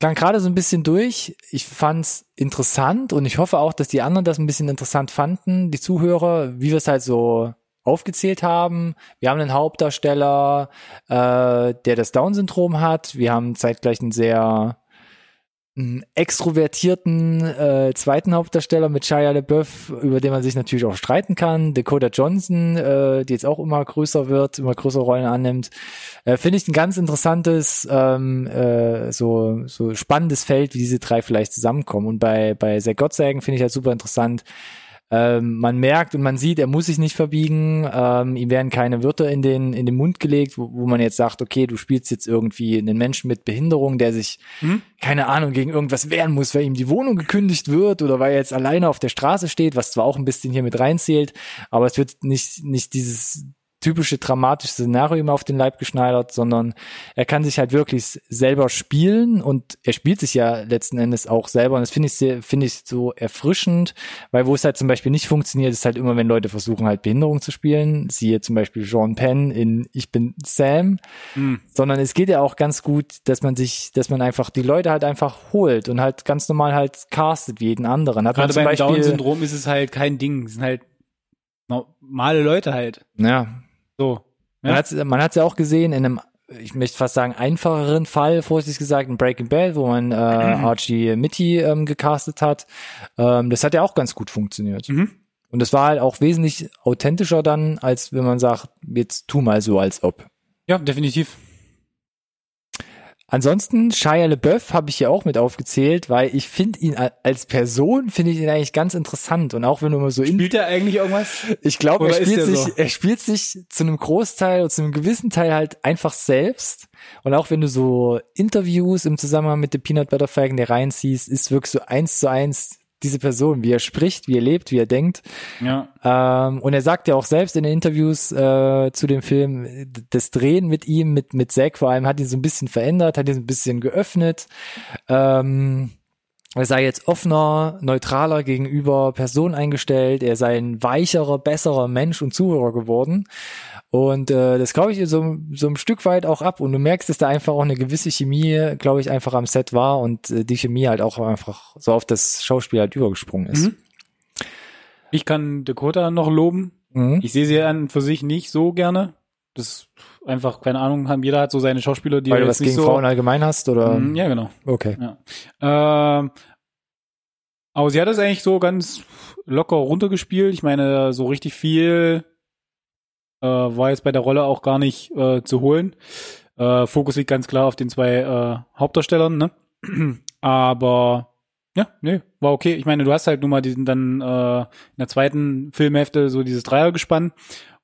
Klang gerade so ein bisschen durch. Ich fand's interessant und ich hoffe auch, dass die anderen das ein bisschen interessant fanden, die Zuhörer, wie wir es halt so aufgezählt haben. Wir haben einen Hauptdarsteller, äh, der das Down-Syndrom hat. Wir haben zeitgleich einen sehr einen extrovertierten äh, zweiten Hauptdarsteller mit Shia LaBeouf, über den man sich natürlich auch streiten kann. Dakota Johnson, äh, die jetzt auch immer größer wird, immer größere Rollen annimmt. Äh, Finde ich ein ganz interessantes, ähm, äh, so, so spannendes Feld, wie diese drei vielleicht zusammenkommen. Und bei, bei Zach Gottsagen finde ich halt super interessant, ähm, man merkt und man sieht, er muss sich nicht verbiegen, ähm, ihm werden keine Wörter in den, in den Mund gelegt, wo, wo man jetzt sagt, okay, du spielst jetzt irgendwie einen Menschen mit Behinderung, der sich, Mhm. keine Ahnung, gegen irgendwas wehren muss, weil ihm die Wohnung gekündigt wird oder weil er jetzt alleine auf der Straße steht, was zwar auch ein bisschen hier mit reinzählt, aber es wird nicht, nicht dieses typische dramatische Szenario ihm auf den Leib geschneidert, sondern er kann sich halt wirklich selber spielen und er spielt sich ja letzten Endes auch selber und das finde ich sehr, finde ich so erfrischend, weil wo es halt zum Beispiel nicht funktioniert, ist halt immer, wenn Leute versuchen halt Behinderung zu spielen, siehe zum Beispiel Sean Penn in Ich bin Sam, Mhm. sondern es geht ja auch ganz gut, dass man sich, dass man einfach die Leute halt einfach holt und halt ganz normal halt castet wie jeden anderen. Hat Gerade beim Down-Syndrom ist es halt kein Ding. Es sind halt normale Leute halt. ja, So. Man Ja. hat's man hat's ja auch gesehen in einem, ich möchte fast sagen, einfacheren Fall, vorsichtig gesagt, in Breaking Bad, wo man äh, Archie Mitty ähm, gecastet hat. Ähm, das hat ja auch ganz gut funktioniert. Mhm. Und das war halt auch wesentlich authentischer dann, als wenn man sagt, jetzt tu mal so, als ob. Ja, definitiv. Ansonsten Shia LeBeouf habe ich hier auch mit aufgezählt, weil ich finde ihn als Person finde ich ihn eigentlich ganz interessant und auch wenn du mal so spielt er eigentlich irgendwas? Ich glaube, er spielt sich so? er spielt sich zu einem Großteil oder zu einem gewissen Teil halt einfach selbst und auch wenn du so Interviews im Zusammenhang mit The Peanut Butter Falcon reinziehst, ist wirklich so eins zu eins diese Person, wie er spricht, wie er lebt, wie er denkt. Ja. Ähm, und er sagt ja auch selbst in den Interviews äh, zu dem Film, das Drehen mit ihm, mit, mit Zack vor allem, hat ihn so ein bisschen verändert, hat ihn so ein bisschen geöffnet. Ähm, er sei jetzt offener, neutraler gegenüber Personen eingestellt, er sei ein weicherer, besserer Mensch und Zuhörer geworden. Und äh, das glaube ich so, so ein Stück weit auch ab. Und du merkst, dass da einfach auch eine gewisse Chemie, glaube ich, einfach am Set war und äh, die Chemie halt auch einfach so auf das Schauspiel halt übergesprungen ist. Mhm. Ich kann Dakota noch loben. Mhm. Ich sehe sie an für sich nicht so gerne. Das einfach, keine Ahnung, haben jeder hat so seine Schauspieler, die Weil du was gegen so Frauen allgemein hast, oder? Mhm, ja, genau. Okay. Ja. Ähm, aber sie hat es eigentlich so ganz locker runtergespielt. Ich meine, so richtig viel äh, war jetzt bei der Rolle auch gar nicht äh, zu holen. Äh, Fokus liegt ganz klar auf den zwei äh, Hauptdarstellern, ne? Aber ja, nee, war okay. Ich meine, du hast halt nun mal diesen dann äh, in der zweiten Filmhälfte so dieses Dreiergespann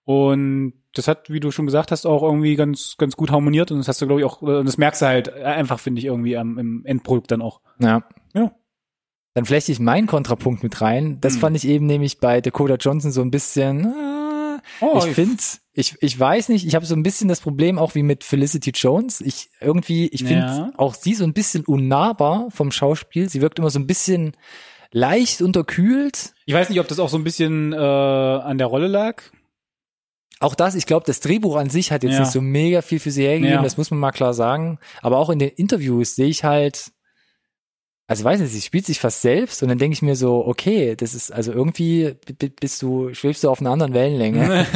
und das hat, wie du schon gesagt hast, auch irgendwie ganz ganz gut harmoniert und das hast du glaube ich auch und das merkst du halt einfach finde ich irgendwie am im Endprodukt dann auch. Ja. Ja. Dann flechte ich meinen Kontrapunkt mit rein. Das hm. fand ich eben nämlich bei Dakota Johnson so ein bisschen äh, Oh, ich finde, ich, ich weiß nicht, ich habe so ein bisschen das Problem auch wie mit Felicity Jones. Ich irgendwie, ich finde ja. auch sie so ein bisschen unnahbar vom Schauspiel. Sie wirkt immer so ein bisschen leicht unterkühlt. Ich weiß nicht, ob das auch so ein bisschen äh, an der Rolle lag. Auch das, ich glaube, das Drehbuch an sich hat jetzt ja. nicht so mega viel für sie hergegeben, ja. das muss man mal klar sagen. Aber auch in den Interviews sehe ich halt, also weiß nicht, sie spielt sich fast selbst und dann denke ich mir so, okay, das ist also irgendwie bist du schwebst du auf einer anderen Wellenlänge.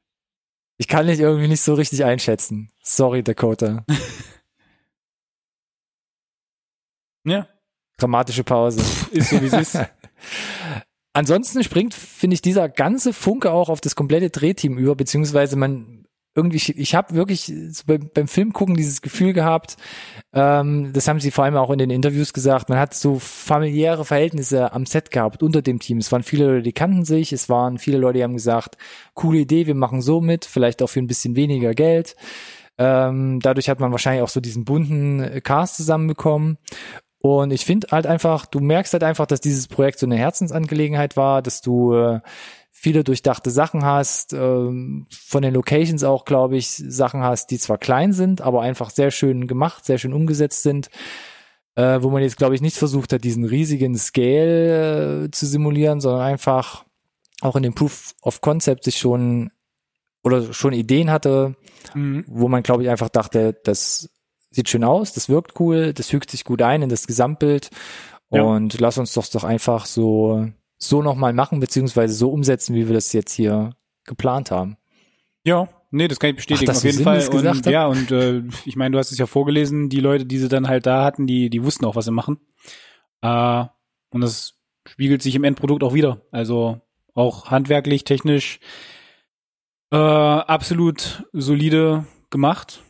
ich kann dich irgendwie nicht so richtig einschätzen. Sorry, Dakota. ja. Dramatische Pause. Ist so wie es ist. Ansonsten springt, finde ich, dieser ganze Funke auch auf das komplette Drehteam über, beziehungsweise man irgendwie, ich, habe wirklich beim, beim Film gucken dieses Gefühl gehabt, ähm, das haben sie vor allem auch in den Interviews gesagt, man hat so familiäre Verhältnisse am Set gehabt unter dem Team. Es waren viele Leute, die kannten sich, es waren viele Leute, die haben gesagt, coole Idee, wir machen so mit, vielleicht auch für ein bisschen weniger Geld. Ähm, dadurch hat man wahrscheinlich auch so diesen bunten Cast zusammenbekommen. Und ich finde halt einfach, du merkst halt einfach, dass dieses Projekt so eine Herzensangelegenheit war, dass du äh, viele durchdachte Sachen hast, ähm, von den Locations auch, glaube ich, Sachen hast, die zwar klein sind, aber einfach sehr schön gemacht, sehr schön umgesetzt sind, äh, wo man jetzt, glaube ich, nicht versucht hat, diesen riesigen Scale äh, zu simulieren, sondern einfach auch in dem Proof of Concept sich schon oder schon Ideen hatte, mhm. wo man, glaube ich, einfach dachte, das sieht schön aus, das wirkt cool, das fügt sich gut ein in das Gesamtbild ja. und lass uns doch doch einfach so so nochmal machen, beziehungsweise so umsetzen, wie wir das jetzt hier geplant haben. Ja, nee, das kann ich bestätigen, Ach, auf jeden Sinn, Fall. Und, ja, und äh, ich meine, du hast es ja vorgelesen, die Leute, die sie dann halt da hatten, die, die wussten auch, was sie machen. Äh, und das spiegelt sich im Endprodukt auch wieder. Also auch handwerklich, technisch äh, absolut solide gemacht,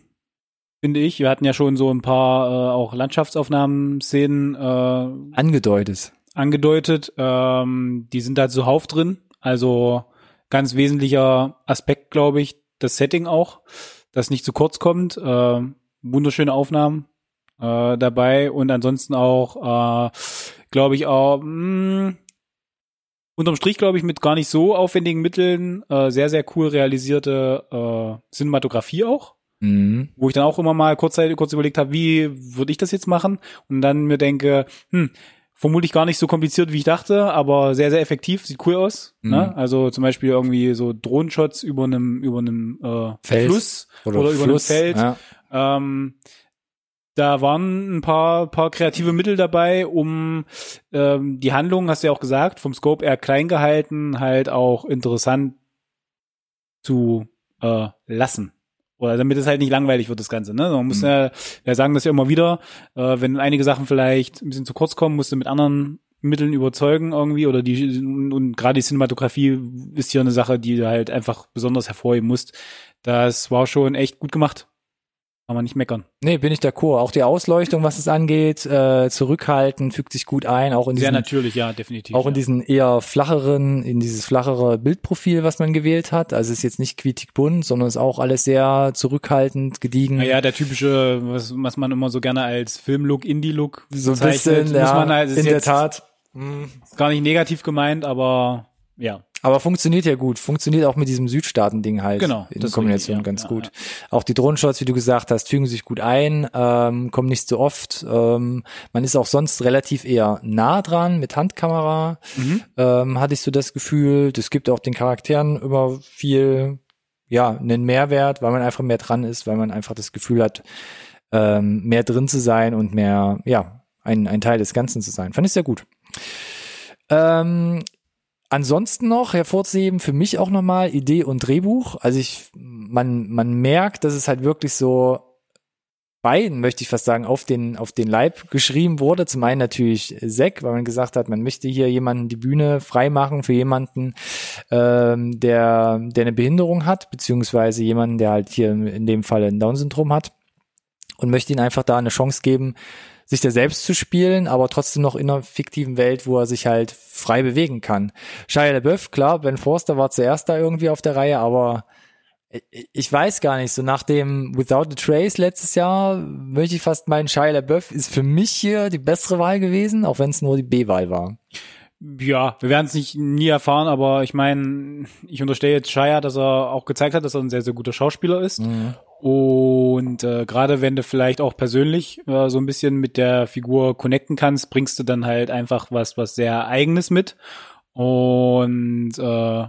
finde ich. Wir hatten ja schon so ein paar äh, auch Landschaftsaufnahmen-Szenen äh, angedeutet angedeutet. Ähm, die sind da zuhauf drin. Also ganz wesentlicher Aspekt, glaube ich, das Setting auch, das nicht zu kurz kommt. Äh, wunderschöne Aufnahmen äh, dabei und ansonsten auch, äh, glaube ich, auch mh, hm, unterm Strich, glaube ich, mit gar nicht so aufwendigen Mitteln äh, sehr, sehr cool realisierte äh, Cinematografie auch. Mhm. Wo ich dann auch immer mal kurz, kurz überlegt habe, wie würde ich das jetzt machen? Und dann mir denke, hm, vermutlich gar nicht so kompliziert, wie ich dachte, aber sehr, sehr effektiv, sieht cool aus. Mhm. Ne? Also zum Beispiel irgendwie so Drohnenshots über einem, über einem äh, Fluss oder, oder über Fluss, einem Feld. Ja. Ähm, da waren ein paar, paar kreative Mittel dabei, um ähm, die Handlung, hast du ja auch gesagt, vom Scope eher klein gehalten, halt auch interessant zu äh, lassen. Oder damit es halt nicht langweilig wird, das Ganze. Ne? Man muss mhm. ja, wir sagen das ja immer wieder, äh, wenn einige Sachen vielleicht ein bisschen zu kurz kommen, musst du mit anderen Mitteln überzeugen irgendwie oder die und, und gerade die Cinematografie ist hier eine Sache, die du halt einfach besonders hervorheben musst. Das war schon echt gut gemacht. Kann man nicht meckern. Nee, bin ich d'accord. Auch die Ausleuchtung, was es angeht, äh, zurückhalten, fügt sich gut ein, auch in Sehr diesen, natürlich, ja, definitiv. auch ja. in diesen eher flacheren, in dieses flachere Bildprofil, was man gewählt hat. Also es ist jetzt nicht quietig bunt, sondern ist auch alles sehr zurückhaltend, gediegen. Naja, der typische, was, was man immer so gerne als Filmlook, Indie-Look so ein bezeichnet, bisschen, muss ja, man halt, ist in der Tat. Mhm. gar nicht negativ gemeint, aber ja. Aber funktioniert ja gut. Funktioniert auch mit diesem Südstaaten-Ding halt. Genau, In Kombination ja. ganz Ja, gut. Auch die Drohnenshots, wie du gesagt hast, fügen sich gut ein, ähm, kommen nicht so oft. Ähm, man ist auch sonst relativ eher nah dran mit Handkamera. Mhm. Ähm, hatte ich so das Gefühl. Das gibt auch den Charakteren immer viel, ja, einen Mehrwert, weil man einfach mehr dran ist, weil man einfach das Gefühl hat, ähm, mehr drin zu sein und mehr, ja, ein, ein Teil des Ganzen zu sein. Fand ich sehr gut. Ähm, ansonsten noch hervorzuheben, für mich auch nochmal Idee und Drehbuch. Also ich, man, man merkt, dass es halt wirklich so beiden, möchte ich fast sagen, auf den, auf den Leib geschrieben wurde. Zum einen natürlich Zack, weil man gesagt hat, man möchte hier jemanden die Bühne freimachen für jemanden, ähm, der, der eine Behinderung hat, beziehungsweise jemanden, der halt hier in dem Fall ein Down-Syndrom hat und möchte ihm einfach da eine Chance geben, sich da selbst zu spielen, aber trotzdem noch in einer fiktiven Welt, wo er sich halt frei bewegen kann. Shia LaBeouf, klar, Ben Forster war zuerst da irgendwie auf der Reihe, aber ich- weiß gar nicht, so nach dem Without a Trace letztes Jahr möchte ich fast meinen, Shia LaBeouf ist für mich hier die bessere Wahl gewesen, auch wenn es nur die B-Wahl war. Ja, wir werden es nicht nie erfahren, aber ich meine, ich unterstelle jetzt Shia, dass er auch gezeigt hat, dass er ein sehr, sehr guter Schauspieler ist. Und äh, gerade wenn du vielleicht auch persönlich äh, so ein bisschen mit der Figur connecten kannst, bringst du dann halt einfach was, was sehr eigenes mit. Und äh,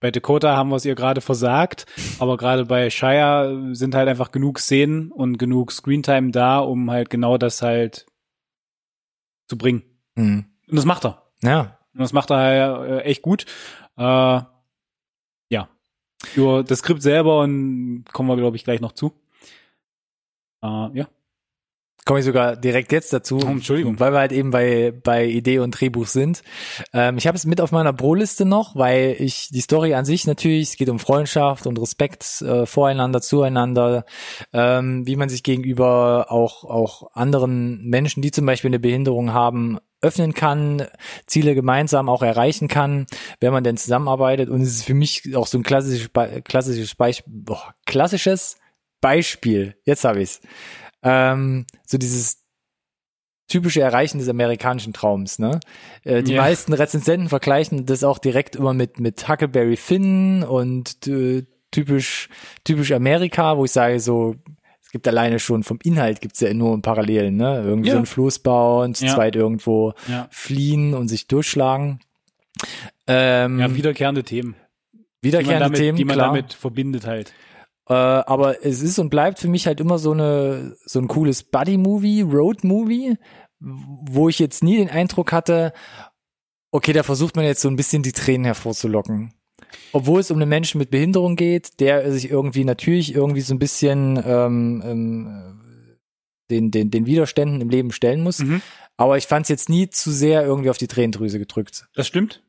bei Dakota haben wir es ihr gerade versagt, aber gerade bei Shia sind halt einfach genug Szenen und genug Screentime da, um halt genau das halt zu bringen. Mhm. Und das macht er. Ja, Und das macht er äh, echt gut. Äh, Für das Skript selber und kommen wir, glaube ich, gleich noch zu. Äh, ja. Komme ich sogar direkt jetzt dazu, Oh, Entschuldigung. weil wir halt eben bei bei Idee und Drehbuch sind. Ähm, ich habe es mit auf meiner Pro-Liste noch, weil ich die Story an sich natürlich, es geht um Freundschaft und Respekt äh, voreinander, zueinander, ähm, wie man sich gegenüber auch auch anderen Menschen, die zum Beispiel eine Behinderung haben, öffnen kann, Ziele gemeinsam auch erreichen kann, wenn man denn zusammenarbeitet. Und es ist für mich auch so ein klassisches, klassisches Beispiel, boah, klassisches Beispiel. Jetzt habe ich's. Ähm, so dieses typische Erreichen des amerikanischen Traums, ne? Äh, die Ja. meisten Rezensenten vergleichen das auch direkt immer mit mit Huckleberry Finn und äh, typisch typisch Amerika, wo ich sage so es gibt alleine schon vom Inhalt gibt's ja nur Parallelen, ne? Irgendwie Ja. so ein Fluss bauen, zu Ja. zweit irgendwo Ja. fliehen und sich durchschlagen. Ähm, Ja, wiederkehrende Themen. Die wiederkehrende damit, Themen, die man klar. damit verbindet halt. Äh, aber es ist und bleibt für mich halt immer so eine so ein cooles Buddy-Movie, Road-Movie, wo ich jetzt nie den Eindruck hatte, okay, da versucht man jetzt so ein bisschen die Tränen hervorzulocken. Obwohl es um einen Menschen mit Behinderung geht, der sich irgendwie natürlich irgendwie so ein bisschen ähm, ähm, den, den, den Widerständen im Leben stellen muss. Mhm. Aber ich fand es jetzt nie zu sehr irgendwie auf die Tränendrüse gedrückt. Das stimmt.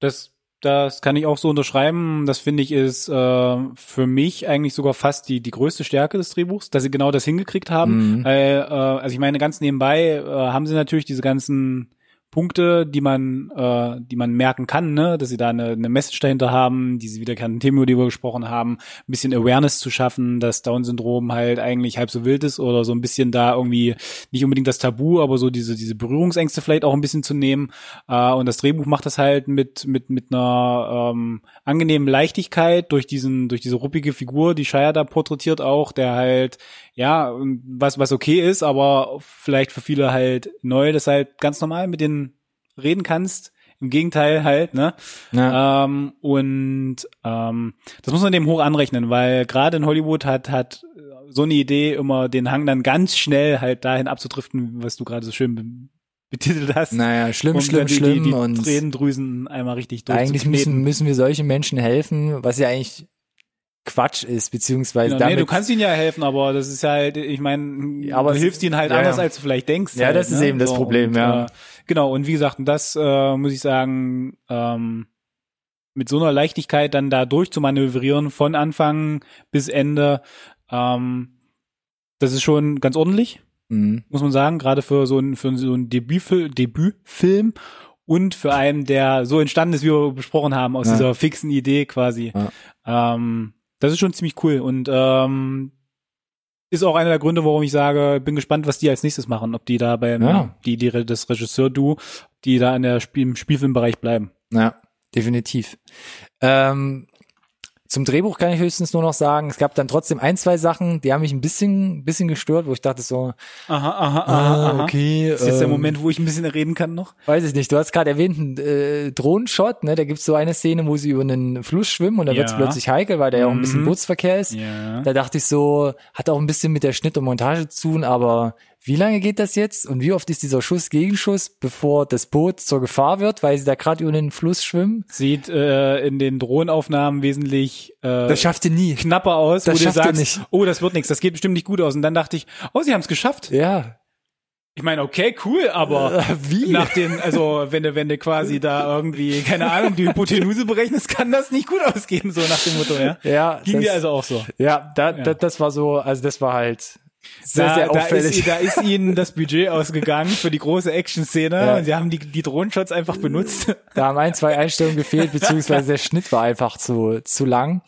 Das, das kann ich auch so unterschreiben. Das finde ich ist äh, für mich eigentlich sogar fast die, die größte Stärke des Drehbuchs, dass sie genau das hingekriegt haben. Mhm. Weil, äh, also ich meine, ganz nebenbei äh, haben sie natürlich diese ganzen Punkte, die man, äh, die man merken kann, ne, dass sie da eine, eine Message dahinter haben, diese wiederkehrenden Themen, über die wir gesprochen haben, ein bisschen Awareness zu schaffen, dass Down-Syndrom halt eigentlich halb so wild ist oder so ein bisschen da irgendwie nicht unbedingt das Tabu, aber so diese diese Berührungsängste vielleicht auch ein bisschen zu nehmen. Äh, und das Drehbuch macht das halt mit mit mit einer ähm, angenehmen Leichtigkeit durch diesen durch diese ruppige Figur, die Shia da porträtiert auch, der halt ja was was okay ist, aber vielleicht für viele halt neu, das halt ganz normal mit denen reden kannst. Im Gegenteil halt, ne? Ja. Ähm, und ähm, das muss man dem hoch anrechnen, weil gerade in Hollywood hat hat so eine Idee immer den Hang dann ganz schnell halt dahin abzudriften, was du gerade so schön be betitelt hast. Naja, schlimm, um schlimm, die, schlimm. Die, die und Tränendrüsen einmal richtig eigentlich müssen, müssen wir solchen Menschen helfen, was ja eigentlich Quatsch ist, beziehungsweise Genau, damit, nee, du kannst ihnen ja helfen, aber das ist halt, ich meine, Ja, aber du hilfst ihnen halt ja, anders, ja. als du vielleicht denkst. Ja, halt, das ist ne? eben das Problem, und, ja. Äh, genau, und wie gesagt, und das äh, muss ich sagen, ähm, mit so einer Leichtigkeit dann da durchzumanövrieren von Anfang bis Ende, ähm, Das ist schon ganz ordentlich, Mhm. muss man sagen, gerade für so ein für so ein Debütfil Debütfilm und für einen, der so entstanden ist, wie wir besprochen haben, aus Ja. dieser fixen Idee quasi. Ähm, das ist schon ziemlich cool und ähm, ist auch einer der Gründe, warum ich sage, bin gespannt, was die als nächstes machen, ob die da beim Ja. die die das Regisseur-Duo, die da in der Spiel, im Spielfilmbereich bleiben. Ja, definitiv. Ähm, zum Drehbuch kann ich höchstens nur noch sagen, es gab dann trotzdem ein, zwei Sachen, die haben mich ein bisschen, bisschen gestört, wo ich dachte so, Aha, aha, ah, okay. Das ist jetzt der ähm, Moment, wo ich ein bisschen reden kann noch. Weiß ich nicht. Du hast gerade erwähnt, einen äh, Drohnenshot, ne? Da gibt's so eine Szene, wo sie über einen Fluss schwimmen und da Ja. wird's plötzlich heikel, weil da ja auch ein bisschen Mhm. Bootsverkehr ist. Ja. Da dachte ich so, hat auch ein bisschen mit der Schnitt und Montage zu tun, aber wie lange geht das jetzt und wie oft ist dieser Schuss Gegenschuss, bevor das Boot zur Gefahr wird, weil sie da gerade über den Fluss schwimmen? Sieht äh, in den Drohnenaufnahmen wesentlich äh, Das schafft ihr nie. knapper aus, das wo du sagst, nicht. oh, das wird nichts, das geht bestimmt nicht gut aus. Und dann dachte ich, oh, sie haben es geschafft. Ja. Ich meine, okay, cool, aber Äh, wie? nach den, also wenn du, wenn du quasi da irgendwie, keine Ahnung, die Hypotenuse berechnest, kann das nicht gut ausgehen, so nach dem Motto, ja. Ja, Ging das, dir also auch so. ja, da, Ja. Da, das war so, also das war halt sehr, da, sehr da auffällig. ist, da ist ihnen das Budget ausgegangen für die große Action-Szene Ja. sie haben die, die Drohnenshots einfach benutzt. Da haben ein, zwei Einstellungen gefehlt, beziehungsweise der Schnitt war einfach zu, zu lang.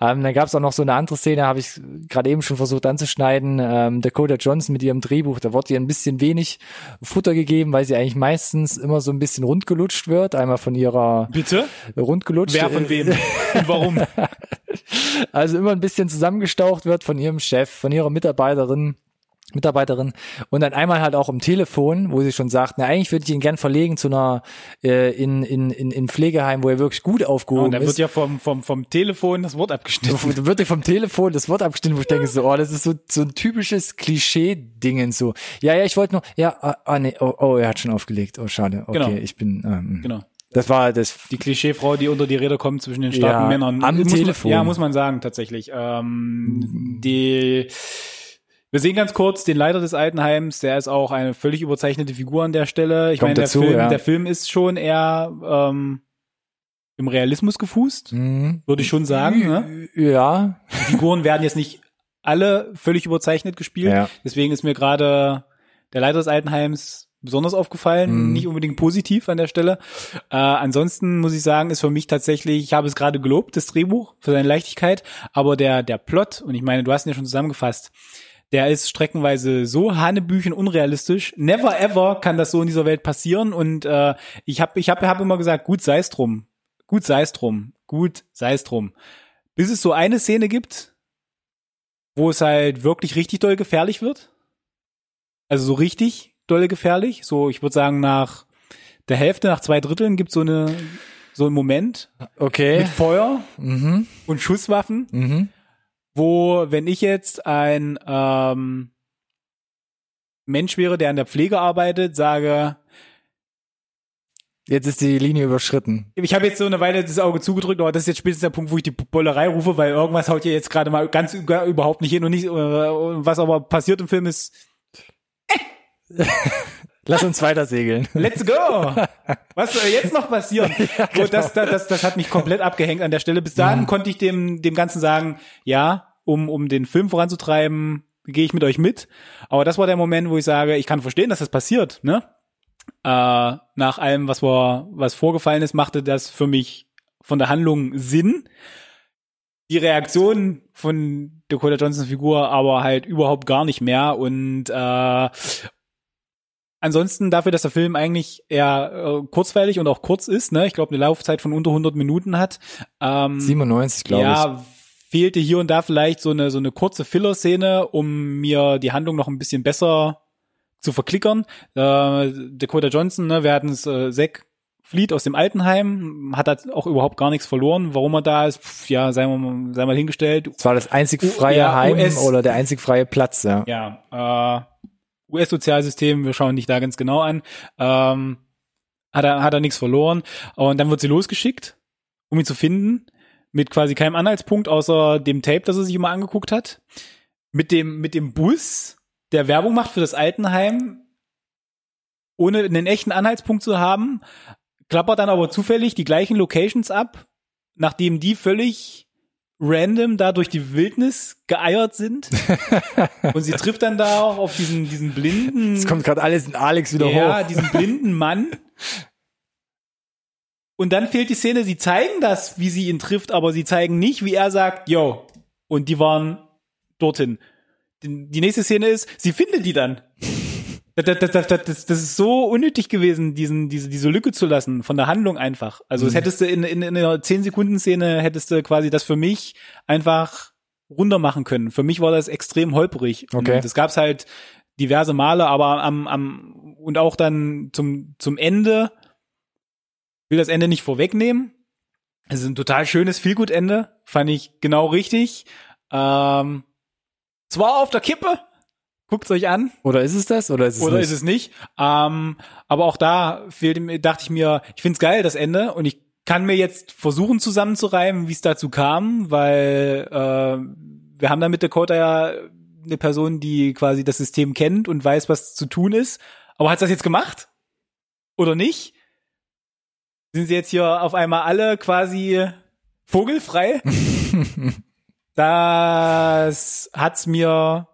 Ähm, dann gab es auch noch so eine andere Szene, habe ich gerade eben schon versucht anzuschneiden. Ähm, Dakota Johnson mit ihrem Drehbuch, da wurde ihr ein bisschen wenig Futter gegeben, weil sie eigentlich meistens immer so ein bisschen rundgelutscht wird. Einmal von ihrer Bitte? rundgelutscht. Wer von wem? Und warum? Also immer ein bisschen zusammengestaucht wird von ihrem Chef, von ihrer Mitarbeiterin. Mitarbeiterin und dann einmal halt auch im Telefon, wo sie schon sagt, na eigentlich würde ich ihn gern verlegen zu einer äh, in, in, in, in Pflegeheim, wo er wirklich gut aufgehoben Und da ist. wird ja vom, vom, vom Telefon das Wort abgeschnitten. Da wird dir vom Telefon das Wort abgeschnitten, wo ich denke so, oh, das ist so, so ein typisches Klischee-Dingen so. Ja, ja, ich wollte nur, ja, ah, ah nee, oh, oh, er hat schon aufgelegt. Oh, schade. Okay, Genau. ich bin, ähm, Genau. das war das, Die Klischeefrau, die unter die Räder kommt zwischen den starken Ja, Männern. am muss Telefon. Man, ja, muss man sagen, tatsächlich. Ähm, die, wir sehen ganz kurz den Leiter des Altenheims, der ist auch eine völlig überzeichnete Figur an der Stelle. Ich Kommt meine, der, dazu, Film, ja. der Film ist schon eher ähm, im Realismus gefußt, mhm. würde ich schon sagen. Ne? ja, Die Figuren werden jetzt nicht alle völlig überzeichnet gespielt. Ja. Deswegen ist mir gerade der Leiter des Altenheims besonders aufgefallen, Mhm. nicht unbedingt positiv an der Stelle. Äh, ansonsten muss ich sagen, ist für mich tatsächlich, ich habe es gerade gelobt, das Drehbuch für seine Leichtigkeit, aber der der Plot und ich meine, du hast ihn ja schon zusammengefasst. Der ist streckenweise so hanebüchen unrealistisch. Never ever kann das so in dieser Welt passieren. Und äh, ich habe ich hab, hab immer gesagt, gut sei es drum. Gut sei es drum. Gut sei es drum. Bis es so eine Szene gibt, wo es halt wirklich richtig doll gefährlich wird. Also so richtig doll gefährlich. So, ich würde sagen, nach der Hälfte, nach zwei Dritteln gibt so eine so einen Moment okay. mit Feuer Mhm. und Schusswaffen, Mhm. Wo, wenn ich jetzt ein ähm, Mensch wäre, der an der Pflege arbeitet, sage, Jetzt ist die Linie überschritten. ich habe jetzt so eine Weile das Auge zugedrückt, aber das ist jetzt spätestens der Punkt, wo ich die Bollerei rufe, weil irgendwas haut hier jetzt gerade mal ganz über- überhaupt nicht hin und nicht, äh, was aber passiert im Film ist, Lass uns weiter segeln. Let's go! Was soll jetzt noch passieren? so, das, das, das, das hat mich komplett abgehängt an der Stelle. Bis dahin konnte ich dem, dem Ganzen sagen, ja, um, um den Film voranzutreiben, gehe ich mit euch mit. Aber das war der Moment, wo ich sage, ich kann verstehen, dass das passiert, ne? Äh, nach allem, was war, was vorgefallen ist, machte das für mich von der Handlung Sinn. Die Reaktion von Dakota Johnsons Figur aber halt überhaupt gar nicht mehr und äh, ansonsten dafür, dass der Film eigentlich eher äh, kurzweilig und auch kurz ist, ne, ich glaube eine Laufzeit von unter 100 Minuten hat, ähm, 97, glaube ich. ja, fehlte hier und da vielleicht so eine so eine kurze Filler-Szene, um mir die Handlung noch ein bisschen besser zu verklickern. Äh, Dakota Johnson, ne, wir hatten es, äh, Zack flieht aus dem Altenheim, hat da auch überhaupt gar nichts verloren. Warum er da ist, pf, ja, sei mal, sei mal hingestellt. Es war das einzig freie Ja, Heim US oder der einzig freie Platz, ja. Ja, äh, US-Sozialsystem, wir schauen nicht da ganz genau an, ähm, hat er, hat er nichts verloren. Und dann wird sie losgeschickt, um ihn zu finden, mit quasi keinem Anhaltspunkt, außer dem Tape, das er sich immer angeguckt hat. Mit dem, mit dem Bus, der Werbung macht für das Altenheim, ohne einen echten Anhaltspunkt zu haben, klappert dann aber zufällig die gleichen Locations ab, nachdem die völlig random da durch die Wildnis geeiert sind. und sie trifft dann da auch auf diesen, diesen blinden. Es kommt gerade alles in Alex wieder ja, hoch. diesen blinden Mann. Und dann fehlt die Szene, sie zeigen das, wie sie ihn trifft, aber sie zeigen nicht, wie er sagt, yo. Und die waren dorthin. Die nächste Szene ist, sie findet die dann. Das, das, das, das, das ist so unnötig gewesen, diesen, diese, diese Lücke zu lassen von der Handlung einfach. Also, mhm. es hättest du in, in, in einer 10-Sekunden-Szene hättest du quasi das für mich einfach runter machen können. Für mich war das extrem holperig. Okay. Und das gab's halt diverse Male, aber am, am, und auch dann zum, zum Ende, will das Ende nicht vorwegnehmen. Es ist ein total schönes Feelgood-Ende. Fand ich genau richtig. Ähm, zwar auf der Kippe, Guckt's euch an. Oder ist es das? Oder ist es oder nicht? ist es nicht? Ähm, aber auch da fehlte mir, dachte ich mir, ich find's geil, das Ende. Und ich kann mir jetzt versuchen zusammenzureimen, wie es dazu kam, weil äh, wir haben da mit Dakota ja eine Person, die quasi das System kennt und weiß, was zu tun ist. Aber hat das jetzt gemacht? Oder nicht? Sind sie jetzt hier auf einmal alle quasi vogelfrei? das hat's mir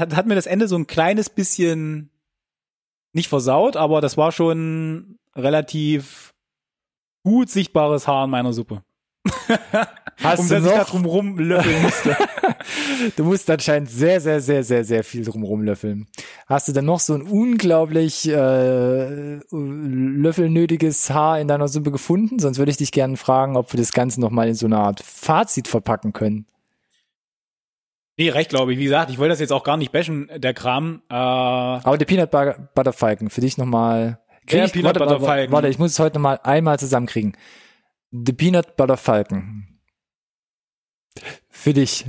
hat, hat mir das Ende so ein kleines bisschen nicht versaut, aber das war schon relativ gut sichtbares Haar in meiner Suppe. Hast um du das noch? ich da drum rumlöffeln musste. du musst anscheinend sehr, sehr, sehr, sehr, sehr viel drum rumlöffeln. Hast du dann noch so ein unglaublich äh, löffelnötiges Haar in deiner Suppe gefunden? Sonst würde ich dich gerne fragen, ob wir das Ganze nochmal in so eine Art Fazit verpacken können. Nee, recht, glaube ich. Wie gesagt, ich wollte das jetzt auch gar nicht bashen, der Kram. Äh, Aber der Peanut Butter Falcon, für dich nochmal. Der Peanut Butter Falcon. Warte, ich muss es heute nochmal einmal zusammenkriegen. The Peanut Butter Falcon. Für dich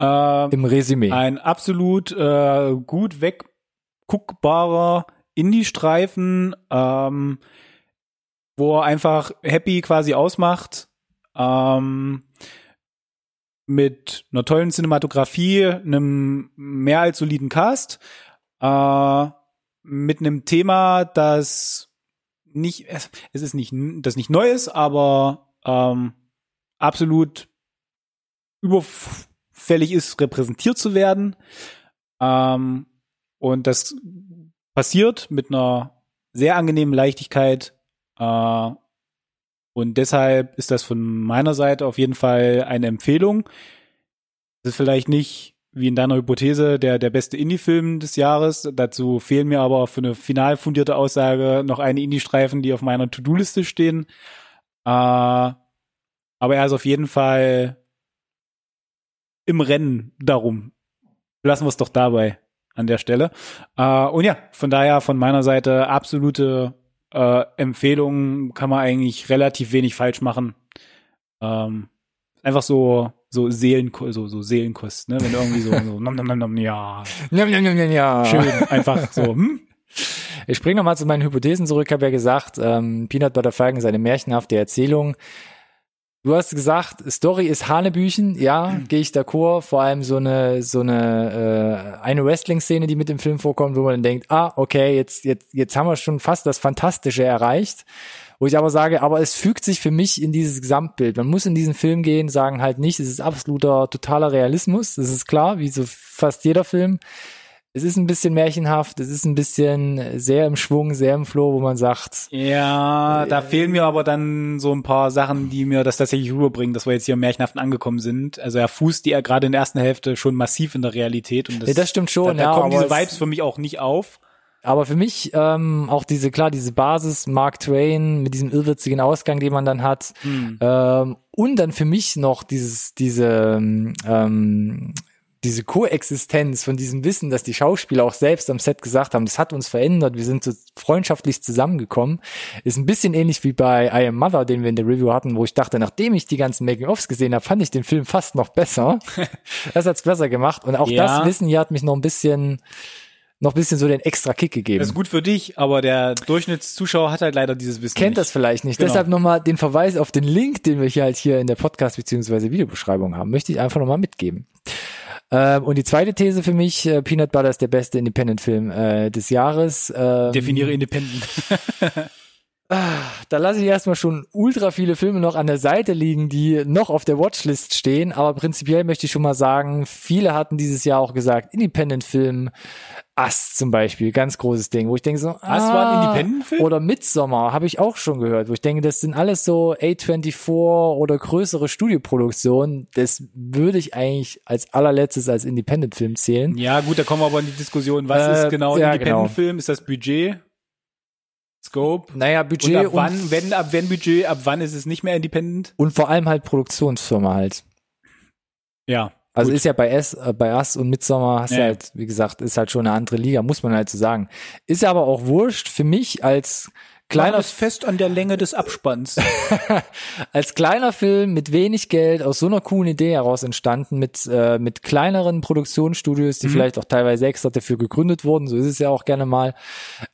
äh, im Resümee. Ein absolut äh, gut wegguckbarer Indie-Streifen, ähm, wo er einfach happy quasi ausmacht. Ähm, mit einer tollen Cinematografie, einem mehr als soliden Cast, äh, mit einem Thema, das nicht, es ist nicht, das nicht neu ist, aber ähm, absolut überfällig ist, repräsentiert zu werden. Ähm, und das passiert mit einer sehr angenehmen Leichtigkeit. Äh, und deshalb ist das von meiner Seite auf jeden Fall eine Empfehlung. Das ist vielleicht nicht, wie in deiner Hypothese, der, der beste Indie-Film des Jahres. Dazu fehlen mir aber für eine final fundierte Aussage noch eine Indie-Streifen, die auf meiner To-Do-Liste stehen. Äh, aber er ist auf jeden Fall im Rennen darum. Lassen wir es doch dabei an der Stelle. Äh, und ja, von daher von meiner Seite absolute äh, Empfehlungen kann man eigentlich relativ wenig falsch machen. Ähm, einfach so so Seelenkost, so, so Seelenkost, ne? Wenn irgendwie so, so nom, nom, nom, nom, ja. Njam, njam, njam, njam, ja. Schön, einfach so, hm? Ich springe nochmal zu meinen Hypothesen zurück. Ich habe ja gesagt, ähm, Peanut Butter Falcon ist eine märchenhafte Erzählung. Du hast gesagt, Story ist Hanebüchen, ja, gehe ich d'accord. Vor allem so eine so eine äh, eine Wrestling-Szene, die mit dem Film vorkommt, wo man dann denkt, ah, okay, jetzt jetzt jetzt haben wir schon fast das Fantastische erreicht. Wo ich aber sage, aber es fügt sich für mich in dieses Gesamtbild. Man muss in diesen Film gehen, sagen halt nicht, es ist absoluter totaler Realismus, das ist klar, wie so fast jeder Film. Es ist ein bisschen märchenhaft, es ist ein bisschen sehr im Schwung, sehr im Flow, wo man sagt, Ja, da fehlen mir aber dann so ein paar Sachen, die mir das tatsächlich rüberbringen, dass wir jetzt hier im Märchenhaften angekommen sind. Also er fußt die ja gerade in der ersten Hälfte schon massiv in der Realität und das, Ja, das stimmt schon, da, da ja, kommen diese es- Vibes für mich auch nicht auf. Aber für mich ähm, auch diese, klar, diese Basis Mark Twain mit diesem irrwitzigen Ausgang, den man dann hat. Ähm, und dann für mich noch dieses, diese, ähm, diese Koexistenz von diesem Wissen, dass die Schauspieler auch selbst am Set gesagt haben, das hat uns verändert, wir sind so freundschaftlich zusammengekommen, ist ein bisschen ähnlich wie bei I Am Mother, den wir in der Review hatten, wo ich dachte, nachdem ich die ganzen Making-ofs gesehen habe, fand ich den Film fast noch besser. das hat's besser gemacht. Und auch Ja. das Wissen hier hat mich noch ein bisschen noch ein bisschen so den extra Kick gegeben. Das ist gut für dich, aber der Durchschnittszuschauer hat halt leider dieses Wissen Kennt nicht. das vielleicht nicht. Genau. Deshalb nochmal den Verweis auf den Link, den wir hier halt hier in der Podcast- bzw. Videobeschreibung haben, möchte ich einfach nochmal mitgeben. Ähm, und die zweite These für mich, äh, Peanut Butter ist der beste Independent-Film äh, des Jahres. Ähm, Definiere Independent. Da lasse ich erstmal schon ultra viele Filme noch an der Seite liegen, die noch auf der Watchlist stehen. Aber prinzipiell möchte ich schon mal sagen, viele hatten dieses Jahr auch gesagt, Independent-Film, Ast zum Beispiel, ganz großes Ding, wo ich denke so, Ast war ein ah, Independent-Film? Oder Midsommar, habe ich auch schon gehört, wo ich denke, das sind alles so A24 oder größere Studioproduktionen. Das würde ich eigentlich als allerletztes als Independent-Film zählen. Ja, gut, da kommen wir aber in die Diskussion. Was Äh, ist genau ein ja, Independent-Film? Ist das Budget? Scope? Naja, Und Budget ab und, wann, wenn, ab wenn Budget, ab wann ist es nicht mehr Independent? und vor allem halt Produktionsfirma halt. Ja. Also Gut. ist ja bei S, äh, bei Us und Midsommar hast du Ja. halt, wie gesagt, ist halt schon eine andere Liga, muss man halt so sagen. Ist aber auch wurscht für mich als kleiner, Kleiner fest an der Länge des Abspanns. als kleiner Film mit wenig Geld aus so einer coolen Idee heraus entstanden, mit, äh, mit kleineren Produktionsstudios, die Mhm. vielleicht auch teilweise extra dafür gegründet wurden, so ist es ja auch gerne mal.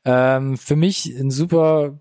Ähm, für mich ein super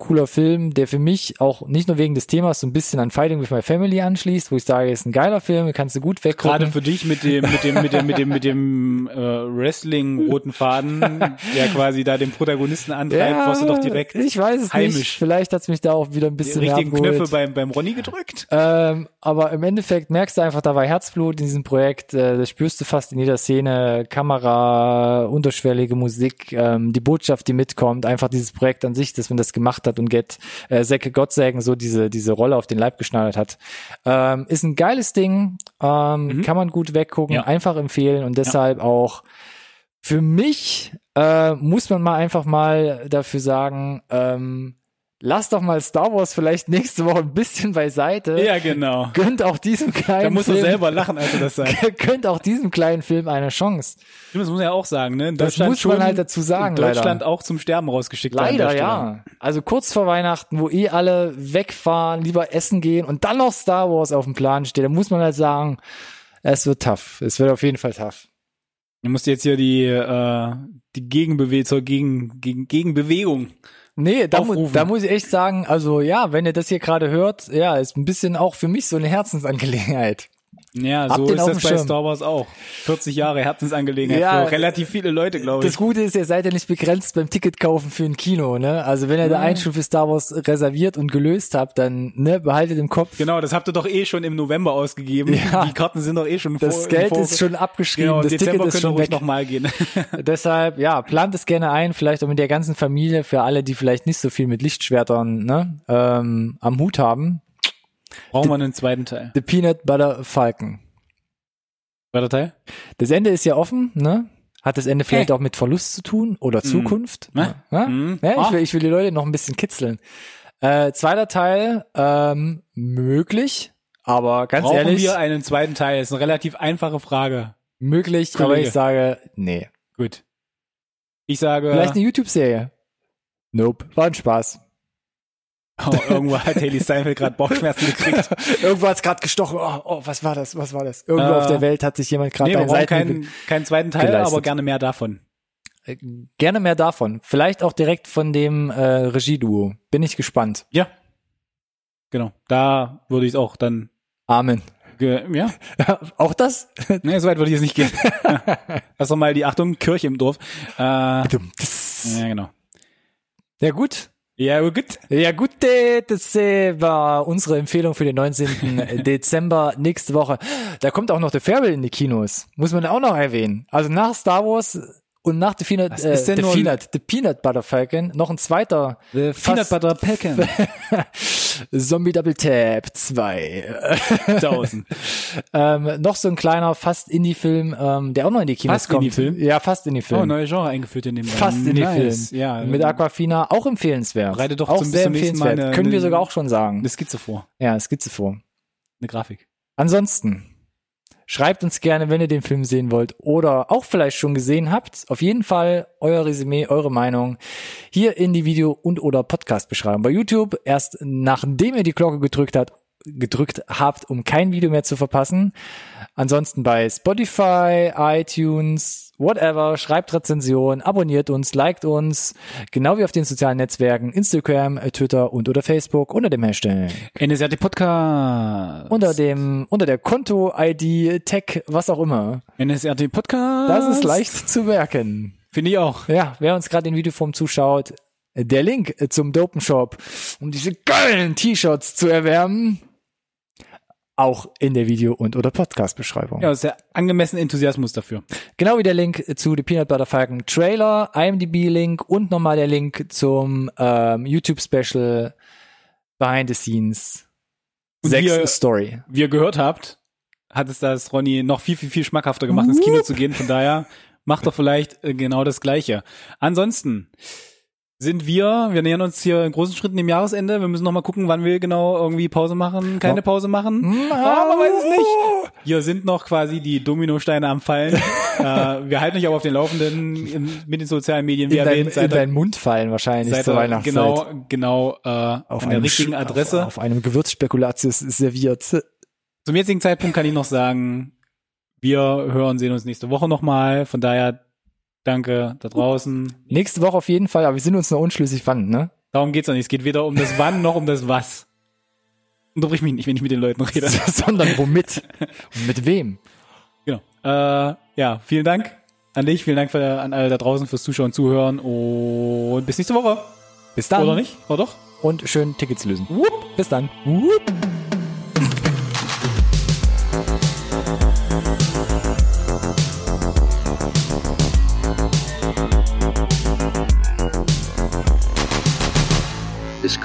cooler Film, der für mich auch nicht nur wegen des Themas so ein bisschen an Fighting with My Family anschließt, wo ich sage, ist ein geiler Film, kannst du gut weggucken. Gerade für dich mit dem, mit dem, mit dem, mit dem, mit dem äh, Wrestling-roten Faden, der quasi da den Protagonisten antreibt, warst du doch direkt Ich weiß es heimisch. nicht. Vielleicht hat's mich da auch wieder ein die bisschen richtigen mehr abgeholt. Knöpfe beim, beim Ronny gedrückt. Ähm, aber im Endeffekt merkst du einfach, da war Herzblut in diesem Projekt. Äh, das spürst du fast in jeder Szene. Kamera, unterschwellige Musik, ähm, die Botschaft, die mitkommt. Einfach dieses Projekt an sich, dass man das gemacht hat und Get, äh, Säcke Gottsägen so diese, diese Rolle auf den Leib geschneidert hat. Ähm, ist ein geiles Ding. Ähm, Kann man gut weggucken. Ja. Einfach empfehlen und deshalb auch für mich äh, muss man mal einfach mal dafür sagen, ähm, lass doch mal Star Wars vielleicht nächste Woche ein bisschen beiseite. Ja, genau. Gönnt auch diesem kleinen Da musst du Film, selber lachen, als du das sagst. gönnt auch diesem kleinen Film eine Chance. Das muss man ja auch sagen, ne? In Das muss man halt dazu sagen, in Deutschland leider. auch zum Sterben rausgeschickt. Leider, ja. Also kurz vor Weihnachten, wo eh alle wegfahren, lieber essen gehen und dann noch Star Wars auf dem Plan steht, da muss man halt sagen, es wird tough. Es wird auf jeden Fall tough. Du musst jetzt hier die, äh, die Gegenbewegung, zur Gegen, Gegen, Gegenbewegung. Nee, da, mu da muss ich echt sagen, also ja, wenn ihr das hier gerade hört, ja, ist ein bisschen auch für mich so eine Herzensangelegenheit. Ja, Habt so ist das bei. Star Wars auch. 40 Jahre Herzensangelegenheit Ja, für relativ viele Leute, glaube ich. Das Gute ist, ihr seid ja nicht begrenzt beim Ticket kaufen für ein Kino, ne? Also wenn ihr da einen schon für Star Wars reserviert und gelöst habt, dann ne, behaltet im Kopf, Genau, das habt ihr doch eh schon im November ausgegeben. Ja. Die Karten sind doch eh schon das vor, Geld vor, ist schon abgeschrieben, Genau, das Dezember Ticket ist schon ruhig weg. nochmal gehen. Deshalb, ja, plant es gerne ein, vielleicht auch mit der ganzen Familie, für alle, die vielleicht nicht so viel mit Lichtschwertern ne, ähm, am Hut haben. Brauchen wir einen zweiten Teil. The Peanut Butter Falcon. Zweiter Teil? Das Ende ist ja offen, ne? Hat das Ende vielleicht Hey. auch mit Verlust zu tun oder Zukunft? Ne? Ja? Mhm. Ja, ich, Ah. will, ich will die Leute noch ein bisschen kitzeln. Äh, zweiter Teil, ähm, möglich, aber ganz Brauchen ehrlich, wir einen zweiten Teil? Das ist eine relativ einfache Frage. möglich, aber Kollege. ich sage, nee. Gut. Ich sage, Vielleicht eine YouTube-Serie. Nope, war ein Spaß. Oh, irgendwo hat Haley Steinfeld gerade Bauchschmerzen gekriegt. Irgendwo hat's gerade gestochen. Oh, oh, was war das? Was war das? Irgendwo Äh, auf der Welt hat sich jemand gerade Nee, einen Seitenhieb keinen, keinen zweiten Teil, geleistet. aber gerne mehr davon. Äh, Gerne mehr davon. Vielleicht auch direkt von dem äh, Regieduo. Bin ich gespannt. Ja. Genau. Da würde ich es auch dann, Amen. ja. auch das? Nee, so weit würde ich jetzt nicht gehen. Lass doch mal die Achtung, Kirche im Dorf. Äh, ja, Ja genau. gut. Ja, gut. Ja gut, das äh, war unsere Empfehlung für den 19. Dezember nächste Woche. Da kommt auch noch The Farewell in die Kinos. Muss man auch noch erwähnen. Also nach Star Wars und nach The Peanut, Was äh, The, Peanut, The Peanut Butter Falcon noch ein zweiter The Peanut fast- Butter Pecan. Zombie Double Tap 2. 1000. ähm, noch so ein kleiner fast Indie-Film, ähm, der auch noch in die Kinos Fast kommt. Indie-Film? Ja, fast Indie-Film. Oh, neue Genre eingeführt in dem Fast in die nice. Film. Ja. Mit Aquafina auch empfehlenswert. Bereite doch auch zum- sehr zum nächsten Mal empfehlenswert. eine- Können wir eine- sogar auch schon sagen. Eine Skizze vor. Ja, Skizze vor. Eine Grafik. Ansonsten schreibt uns gerne, wenn ihr den Film sehen wollt oder auch vielleicht schon gesehen habt. Auf jeden Fall euer Resümee, eure Meinung hier in die Video- und oder Podcast-Beschreibung bei YouTube. Erst nachdem ihr die Glocke gedrückt habt, gedrückt habt, um kein Video mehr zu verpassen. Ansonsten bei Spotify, iTunes, whatever, schreibt Rezension, abonniert uns, liked uns, genau wie auf den sozialen Netzwerken, Instagram, Twitter und oder Facebook unter dem Hashtag NSRT Podcast. unter dem unter der Konto-ID, Tag, was auch immer. NSRT Podcast. Das ist leicht zu merken. Finde ich auch. Ja, wer uns gerade in Videoform zuschaut, der Link zum Dopen Shop, um diese geilen T-Shirts zu erwärmen, auch in der Video- und oder Podcast-Beschreibung. Ja, ist der angemessene Enthusiasmus dafür. Genau wie der Link zu The Peanut Butter Falcon Trailer, IMDb-Link und nochmal der Link zum ähm, YouTube-Special Behind the Scenes Und Sex Story. Wie ihr gehört habt, hat es das Ronny noch viel, viel, viel schmackhafter gemacht, ins Kino zu gehen. Von daher macht doch vielleicht äh, genau das Gleiche. Ansonsten sind wir, wir nähern uns hier in großen Schritten dem Jahresende. Wir müssen noch mal gucken, wann wir genau irgendwie Pause machen, keine. Pause machen. Ah, man weiß es nicht. Hier sind noch quasi die Dominosteine am Fallen. äh, wir halten euch aber auf den Laufenden in, mit den sozialen Medien, wie In, dein, erwähnt. in Seid ihr- deinen Mund fallen wahrscheinlich seid zur Weihnachtszeit. genau, genau äh, auf an der richtigen Adresse. Auf, auf einem Gewürzspekulatius serviert. Zum jetzigen Zeitpunkt kann ich noch sagen, wir hören, sehen uns nächste Woche nochmal. Von daher danke da draußen. Nächste Woche auf jeden Fall, aber wir sind uns noch unschlüssig wann, ne? Darum geht's noch nicht. Es geht weder um das Wann noch um das Was. Unterbrich mich nicht, wenn ich mit den Leuten rede. Sondern womit? Und mit wem? genau. Äh, ja, vielen Dank an dich, vielen Dank für, an alle da draußen fürs Zuschauen und Zuhören und bis nächste Woche. Bis dann. Oder nicht? Oder doch? Und schön Tickets lösen. Bis dann. Whoop.